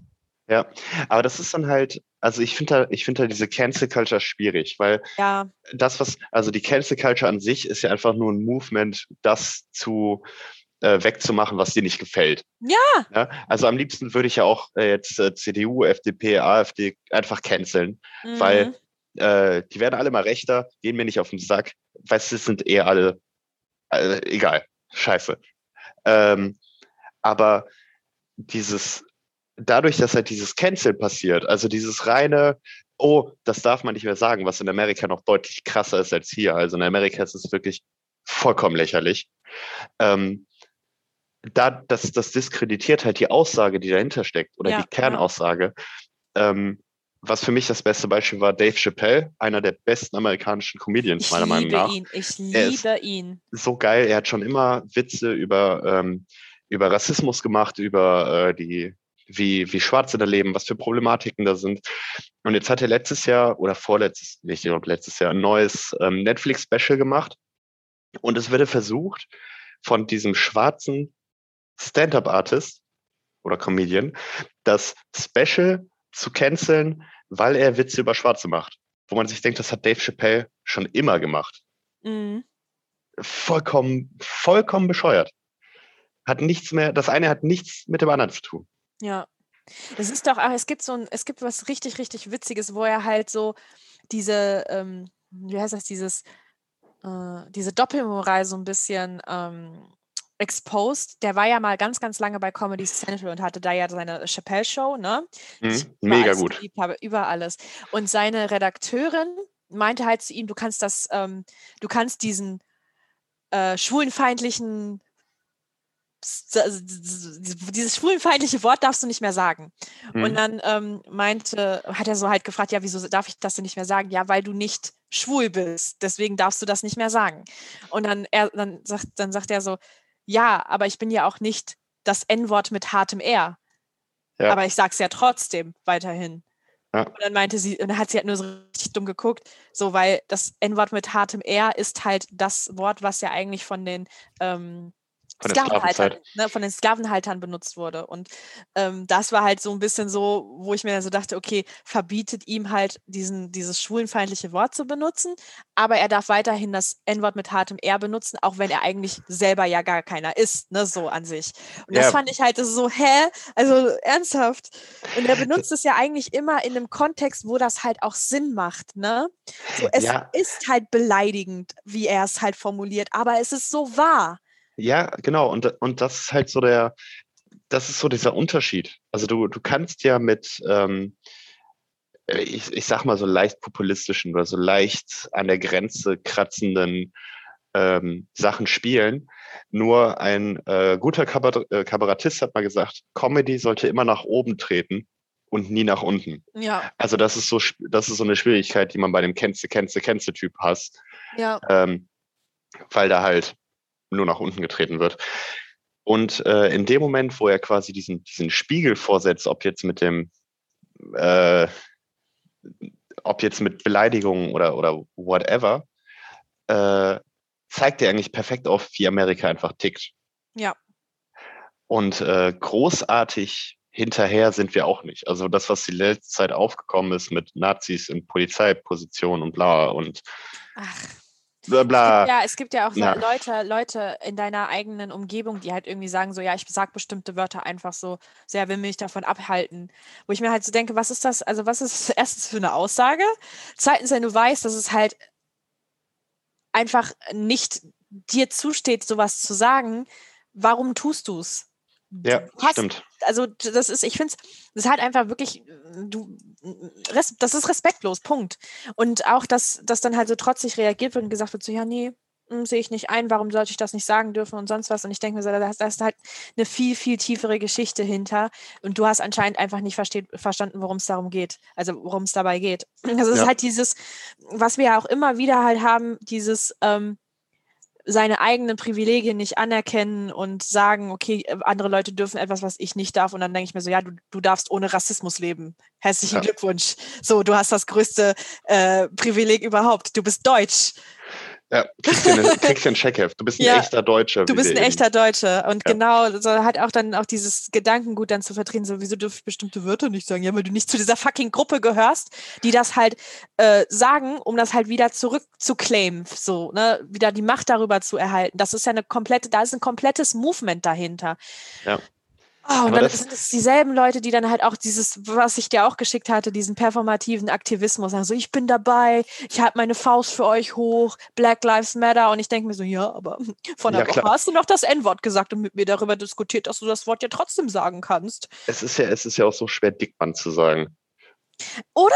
Ja, aber das ist dann halt, also ich finde da, ich finde da diese Cancel Culture schwierig, weil Ja, das, was, also die Cancel Culture an sich ist ja einfach nur ein Movement, das zu äh, wegzumachen, was dir nicht gefällt. Ja. ja. Also am liebsten würde ich ja auch äh, jetzt äh, CDU, FDP, AfD einfach canceln, weil mhm. Äh, die werden alle mal rechter, gehen mir nicht auf den Sack. Weißt du, sind eher alle, äh, egal, scheiße. Ähm, aber dieses, dadurch, dass halt dieses Cancel passiert, also dieses reine, oh, das darf man nicht mehr sagen, was in Amerika noch deutlich krasser ist als hier. Also in Amerika ist es wirklich vollkommen lächerlich. Ähm, da, das, das diskreditiert halt die Aussage, die dahinter steckt, oder Ja, die Kernaussage. Ähm, was für mich das beste Beispiel war, Dave Chappelle, einer der besten amerikanischen Comedians, Ich meiner Meinung liebe nach ihn, ich Er ist- liebe ihn. so geil. Er hat schon immer Witze über, ähm, über Rassismus gemacht, über äh, die, wie, wie Schwarze da leben, was für Problematiken da sind. Und jetzt hat er letztes Jahr oder vorletztes, nicht, ich glaube letztes Jahr, ein neues ähm, Netflix-Special gemacht. Und es wurde versucht, von diesem schwarzen Stand-up-Artist oder Comedian das Special zu canceln, weil er Witze über Schwarze macht. Wo man sich denkt, das hat Dave Chappelle schon immer gemacht Mhm. vollkommen, vollkommen bescheuert. Hat nichts mehr, das eine hat nichts mit dem anderen zu tun. Ja. Es ist doch, es gibt so ein, es gibt was richtig, richtig Witziges, wo er halt so diese, ähm, wie heißt das, dieses, äh, diese Doppelmoral so ein bisschen ähm, exposed. Der war ja mal ganz, ganz lange bei Comedy Central und hatte da ja seine Chappelle-Show, ne? Mhm. Mega gut. habe, über alles. Und seine Redakteurin meinte halt zu ihm, du kannst das, ähm, du kannst diesen äh, schwulenfeindlichen dieses schwulenfeindliche Wort darfst du nicht mehr sagen. Und Mhm. dann ähm, meinte, hat er so halt gefragt, ja, wieso darf ich das denn nicht mehr sagen? Ja, weil du nicht schwul bist, deswegen darfst du das nicht mehr sagen. Und dann er, dann sagt, dann sagt er so, ja, aber ich bin ja auch nicht das N-Wort mit hartem R. Ja. Aber ich sag's ja trotzdem weiterhin. Ja. Und dann meinte sie, und dann hat sie halt nur so richtig dumm geguckt, so weil das N-Wort mit hartem R ist halt das Wort, was ja eigentlich von den ähm, Von Sklavenhaltern, ne, von den Sklavenhaltern benutzt wurde. Und ähm, das war halt so ein bisschen so, wo ich mir so dachte, okay, verbietet ihm halt diesen, dieses schwulenfeindliche Wort zu benutzen, aber er darf weiterhin das N-Wort mit hartem R benutzen, auch wenn er eigentlich selber ja gar keiner ist, ne, so an sich. Und das Ja. fand ich halt so, hä? Also ernsthaft. Und er benutzt es ja eigentlich immer in einem Kontext, wo das halt auch Sinn macht, ne? So, es Ja. ist halt beleidigend, wie er es halt formuliert, aber es ist so wahr. Ja, genau. Und, und das ist halt so der, das ist so dieser Unterschied. Also du, du kannst ja mit, ähm, äh, ich, ich sag mal so leicht populistischen oder so leicht an der Grenze kratzenden ähm, Sachen spielen. Nur ein äh, guter Kabarett, äh, Kabarettist hat mal gesagt, Comedy sollte immer nach oben treten und nie nach unten. Ja, Also das ist so, das ist so eine Schwierigkeit, die man bei dem Kennste, Kennste, Kennste-Typ hast. ja. ähm, weil da halt nur nach unten getreten wird. Und äh, in dem Moment, wo er quasi diesen, diesen Spiegel vorsetzt, ob jetzt mit dem, äh, ob jetzt mit Beleidigungen oder, oder whatever, äh, zeigt er eigentlich perfekt auf, wie Amerika einfach tickt. Ja. Und äh, großartig hinterher sind wir auch nicht. Also das, was die letzte Zeit aufgekommen ist mit Nazis in Polizeipositionen und bla und Ach, bla bla. Ja, es gibt ja auch Ja. Leute, Leute in deiner eigenen Umgebung, die halt irgendwie sagen, so, ja, ich sag bestimmte Wörter einfach so, so, ja, will mich davon abhalten. Wo ich mir halt so denke, was ist das, also was ist erstens für eine Aussage? Zweitens, wenn du weißt, dass es halt einfach nicht dir zusteht, sowas zu sagen, warum tust du es? Ja, hast- stimmt. also das ist, ich finde es, das ist halt einfach wirklich, du, res, das ist respektlos, Punkt. Und auch, dass, dass dann halt so trotzig reagiert wird und gesagt wird, so, ja, nee, hm, sehe ich nicht ein, warum sollte ich das nicht sagen dürfen und sonst was. Und ich denke mir so, da ist, da ist halt eine viel, viel tiefere Geschichte hinter. Und du hast anscheinend einfach nicht versteht, verstanden, worum es darum geht, also worum es dabei geht. Also es Ja. ist halt dieses, was wir ja auch immer wieder halt haben, dieses, ähm, seine eigenen Privilegien nicht anerkennen und sagen, okay, äh, andere Leute dürfen etwas, was ich nicht darf. Und dann denke ich mir so, ja, du, du darfst ohne Rassismus leben. Herzlichen Ja. Glückwunsch. So, du hast das größte äh, Privileg überhaupt. Du bist deutsch. Ja, Christian, Christian Scheckev, du bist ein Ja, echter Deutscher. Du bist ein echter Deutscher. Und Ja. genau, so hat auch dann auch dieses Gedankengut dann zu vertreten, so, wieso dürfen ich bestimmte Wörter nicht sagen? Ja, weil du nicht zu dieser fucking Gruppe gehörst, die das halt äh, sagen, um das halt wieder zurückzuclaimen, so, ne, wieder die Macht darüber zu erhalten. Das ist ja eine komplette, da ist ein komplettes Movement dahinter. Ja. Oh, und dann das- sind es dieselben Leute, die dann halt auch dieses, was ich dir auch geschickt hatte, diesen performativen Aktivismus, sagen so, ich bin dabei, ich halte meine Faust für euch hoch, Black Lives Matter. Und ich denke mir so, ja, aber vor einer Ja, Woche klar. hast du noch das N-Wort gesagt und mit mir darüber diskutiert, dass du das Wort ja trotzdem sagen kannst. Es ist ja, es ist ja auch so schwer, Dickmann zu sagen. Oder?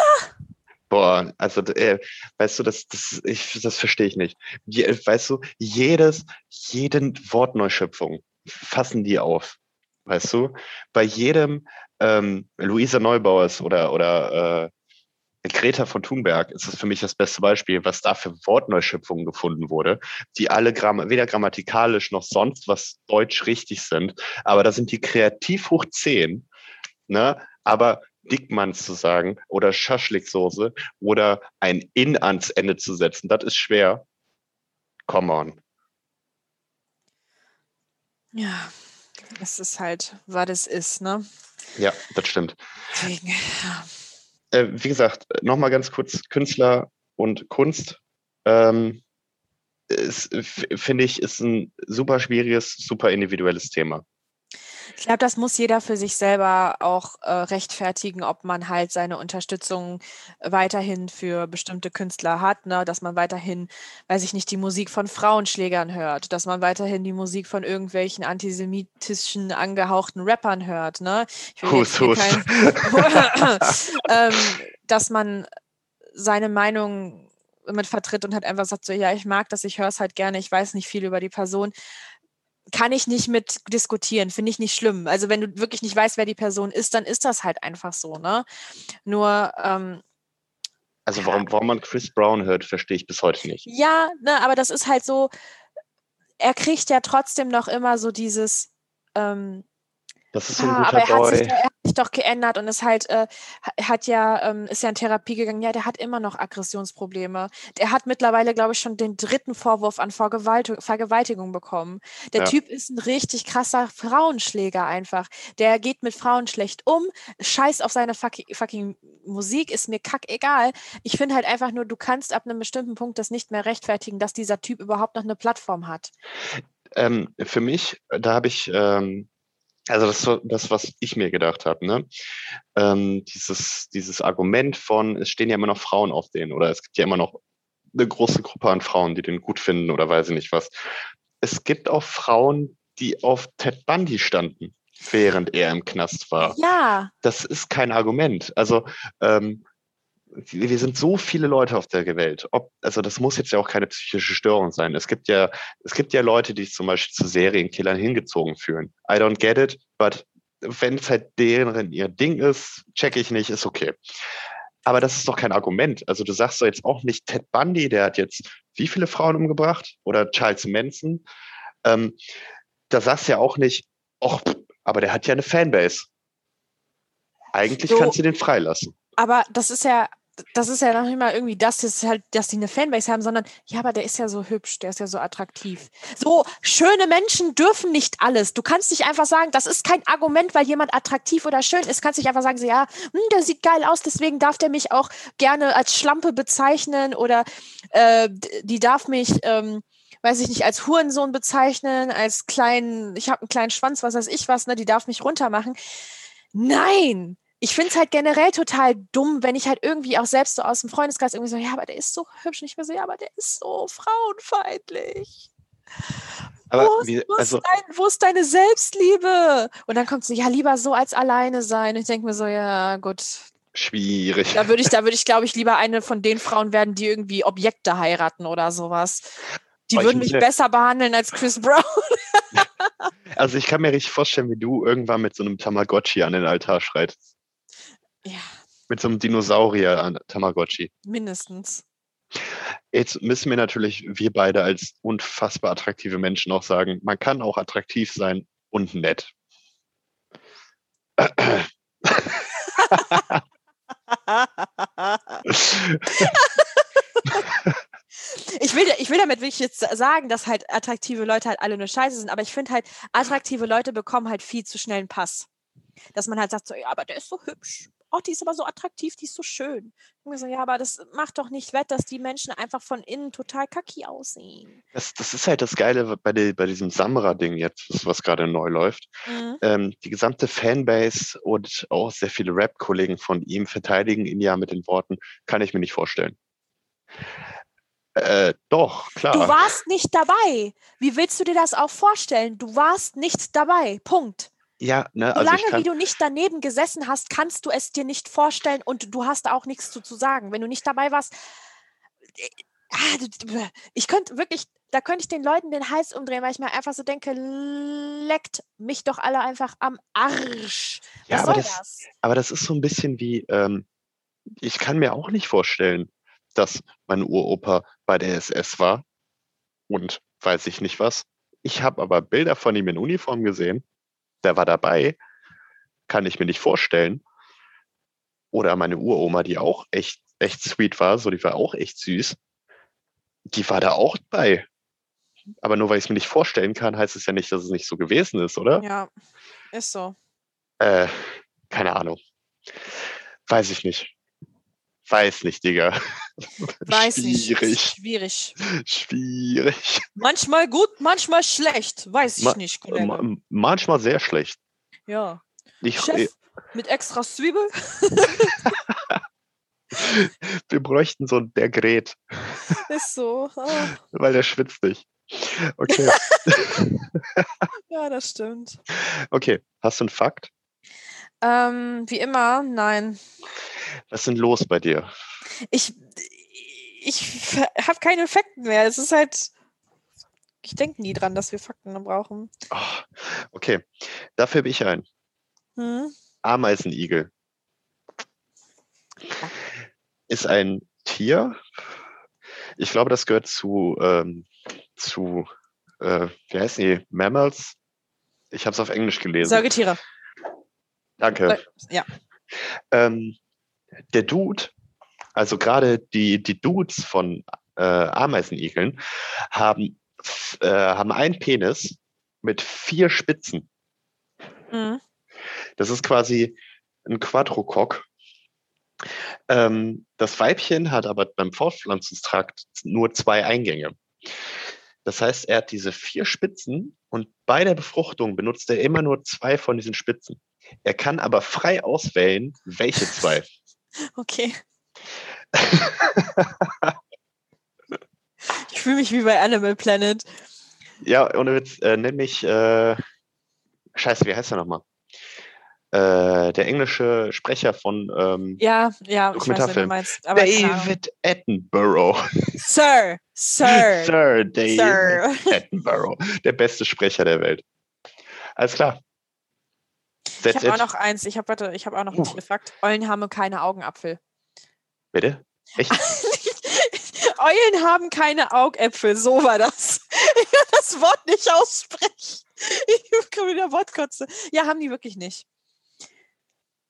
Boah, also äh, weißt du, das, das, ich, das verstehe ich nicht. Je, weißt du, jedes, jeden Wortneuschöpfung fassen die auf. Weißt du? Bei jedem ähm, Luisa Neubauers oder, oder äh, Greta von Thunberg ist es für mich das beste Beispiel, was da für Wortneuschöpfungen gefunden wurde, die alle Gramm weder grammatikalisch noch sonst was deutsch richtig sind. Aber da sind die kreativ hoch zehn, ne? Aber Dickmanns zu sagen oder Schaschliksoße oder ein In ans Ende zu setzen, das ist schwer. Come on. Ja, es ist halt, was es ist, ne? Ja, das stimmt. Deswegen, ja. Äh, wie gesagt, nochmal ganz kurz, Künstler und Kunst. Ähm, finde ich, ist ein super schwieriges, super individuelles Thema. Ich glaube, das muss jeder für sich selber auch äh, rechtfertigen, ob man halt seine Unterstützung weiterhin für bestimmte Künstler hat, ne? dass man weiterhin, weiß ich nicht, die Musik von Frauenschlägern hört, dass man weiterhin die Musik von irgendwelchen antisemitischen angehauchten Rappern hört. Ne? Hust, hust. kein, ähm, dass man seine Meinung mit vertritt und halt einfach sagt so, ja, ich mag das, ich höre es halt gerne, ich weiß nicht viel über die Person kann ich nicht mit diskutieren, finde ich nicht schlimm. Also wenn du wirklich nicht weißt, wer die Person ist, dann ist das halt einfach so, ne? Nur, ähm, Also warum, warum man Chris Brown hört, verstehe ich bis heute nicht. ja, ne, aber das ist halt so, er kriegt ja trotzdem noch immer so dieses, ähm, Das ist so ein ja, aber guter er hat, sich, Boy. doch- er hat sich doch geändert und ist halt, äh, ha- hat ja, ähm, ist ja in Therapie gegangen. Ja, der hat immer noch Aggressionsprobleme. Der hat mittlerweile, glaube ich, schon den dritten Vorwurf an Vergewaltigung, bekommen. Der Ja. Typ ist ein richtig krasser Frauenschläger einfach. Der geht mit Frauen schlecht um, scheißt auf seine fucking, fucking Musik, ist mir kackegal. Ich finde halt einfach nur, du kannst ab einem bestimmten Punkt das nicht mehr rechtfertigen, dass dieser Typ überhaupt noch eine Plattform hat. Ähm, für mich, da habe ich, ähm, also das ist so das, was ich mir gedacht habe, ne? Ähm, dieses, dieses Argument von, es stehen ja immer noch Frauen auf denen oder es gibt ja immer noch eine große Gruppe an Frauen, die den gut finden oder weiß ich nicht was. Es gibt auch Frauen, die auf Ted Bundy standen, während er im Knast war. Ja, Das ist kein Argument. Also ähm, wir sind so viele Leute auf der Welt. Ob, also das muss jetzt ja auch keine psychische Störung sein. Es gibt ja, es gibt ja Leute, die sich zum Beispiel zu Serienkillern hingezogen fühlen. I don't get it, but wenn es halt deren ihr Ding ist, check ich nicht, ist okay. Aber das ist doch kein Argument. Also du sagst doch jetzt auch nicht, Ted Bundy, der hat jetzt wie viele Frauen umgebracht? Oder Charles Manson. Ähm, da sagst du ja auch nicht, ach, aber der hat ja eine Fanbase. Eigentlich So. kannst du den freilassen. Aber das ist ja, das ist ja noch nicht mal irgendwie das, ist halt, dass die eine Fanbase haben, sondern ja, aber der ist ja so hübsch, der ist ja so attraktiv. So, schöne Menschen dürfen nicht alles. Du kannst nicht einfach sagen, das ist kein Argument, weil jemand attraktiv oder schön ist. Kannst nicht einfach sagen, so, ja, hm, der sieht geil aus, deswegen darf der mich auch gerne als Schlampe bezeichnen oder äh, die darf mich, ähm, weiß ich nicht, als Hurensohn bezeichnen, als kleinen, ich habe einen kleinen Schwanz, was weiß ich was, ne, die darf mich runtermachen. Nein! Ich finde es halt generell total dumm, wenn ich halt irgendwie auch selbst so aus dem Freundeskreis irgendwie so, ja, aber der ist so hübsch. Ich mir so, ja, aber der ist so frauenfeindlich. Aber wo, ist, wie, wo, ist also, dein, wo ist deine Selbstliebe? Und dann kommt so, ja, lieber so als alleine sein. Und ich denke mir so, ja, gut. schwierig. Da würde ich, da würde ich, glaube ich, lieber eine von den Frauen werden, die irgendwie Objekte heiraten oder sowas. Die würden mich besser behandeln als Chris Brown. Also ich kann mir richtig vorstellen, wie du irgendwann mit so einem Tamagotchi an den Altar schreitest. Ja, Mit so einem Dinosaurier an Tamagotchi. mindestens. Jetzt müssen wir natürlich, wir beide als unfassbar attraktive Menschen auch sagen, man kann auch attraktiv sein und nett. Ich will, ich will damit wirklich jetzt sagen, dass halt attraktive Leute halt alle nur scheiße sind, aber ich finde halt, attraktive Leute bekommen halt viel zu schnell einen Pass. Dass man halt sagt so, ja, aber der ist so hübsch. Oh, die ist aber so attraktiv, die ist so schön. Und ich so, ja, aber das macht doch nicht wett, dass die Menschen einfach von innen total kacki aussehen. Das, das ist halt das Geile bei, der, bei diesem Samra-Ding jetzt, was gerade neu läuft. Mhm. Ähm, die gesamte Fanbase und auch sehr viele Rap-Kollegen von ihm verteidigen ihn ja mit den Worten, kann ich mir nicht vorstellen. Äh, doch, klar. Du warst nicht dabei. Wie willst du dir das auch vorstellen? Du warst nicht dabei. Punkt. Ja, ne, also Solange ich kann, wie du nicht daneben gesessen hast, kannst du es dir nicht vorstellen und du hast auch nichts zu, zu sagen. Wenn du nicht dabei warst, äh, ah, ich könnte wirklich, da könnte ich den Leuten den Hals umdrehen, weil ich mir einfach so denke, leckt mich doch alle einfach am Arsch. Was Ja, aber soll das- das? aber das ist so ein bisschen wie, ähm, ich kann mir auch nicht vorstellen, dass mein Uropa bei der SS war und weiß ich nicht was. Ich habe aber Bilder von ihm in Uniform gesehen. Der war dabei. Kann ich mir nicht vorstellen. Oder meine Uroma, die auch echt, echt sweet war, so die war auch echt süß. Die war da auch dabei. Aber nur weil ich es mir nicht vorstellen kann, heißt es ja nicht, dass es nicht so gewesen ist, oder? Ja, ist so. Äh, keine Ahnung. Weiß ich nicht. Weiß nicht, Digga. Weiß nicht. Schwierig. Schwierig. Schwierig. Manchmal gut, manchmal schlecht. Weiß ich Ma- nicht, Kollege. Ma manchmal sehr schlecht. Ja. Ich, Chef mit extra Zwiebel? wir bräuchten so ein der Gret, Ist so. Ah, weil der schwitzt nicht. Okay, ja, das stimmt. okay. Hast du einen Fakt? Ähm, wie immer, nein. Was ist denn los bei dir? Ich, ich habe keine Fakten mehr. Es ist halt. Ich denke nie dran, dass wir Fakten brauchen. Oh, okay, dafür habe ich einen. Hm? Ameisenigel. Ist ein Tier. Ich glaube, das gehört zu, ähm, zu äh, wie heißen die? Mammals? Ich habe es auf Englisch gelesen. Säugetiere. Danke. Ja. Ähm, der Dude, also gerade die, die Dudes von äh, Ameisenigeln haben, äh, haben einen Penis mit vier Spitzen. Mhm. Das ist quasi ein Quadrocock. Ähm, das Weibchen hat aber beim Fortpflanzungstrakt nur zwei Eingänge. Das heißt, er hat diese vier Spitzen und bei der Befruchtung benutzt er immer nur zwei von diesen Spitzen. Er kann aber frei auswählen, welche zwei. Okay. Ich fühle mich wie bei Animal Planet. Ja, ohne Witz, äh, nenn mich, äh, scheiße, wie heißt er nochmal? Äh, der englische Sprecher von ähm, Ja, ja, ich weiß, was du meinst. David Attenborough. Sir, Sir, Sir David Sir. Attenborough. Der beste Sprecher der Welt. Alles klar. Ich That's habe auch noch eins. Ich habe warte, ich habe auch noch einen Uh. Fakt. Eulen haben keine Augapfel. Bitte? Echt? Eulen haben keine Augäpfel. So war das. Ich kann das Wort nicht aussprechen. Ich komme wieder Wortkotze. Ja, haben die wirklich nicht.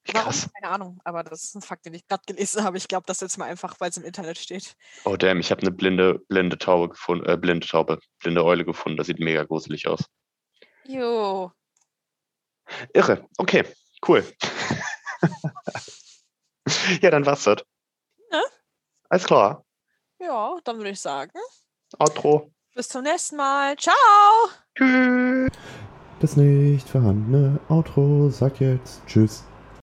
Warum? Krass. Keine Ahnung, aber das ist ein Fakt, den ich gerade gelesen habe. Ich glaube das jetzt mal einfach, weil es im Internet steht. Oh damn, ich habe eine blinde, blinde Taube gefunden, äh, blinde Taube, blinde Eule gefunden. Das sieht mega gruselig aus. Jo. Irre. Okay, cool. ja, dann war's das. Ja. Alles klar. Ja, dann würde ich sagen, Outro. bis zum nächsten Mal. Ciao! Tschüss. Das nicht vorhandene Outro sagt jetzt Tschüss.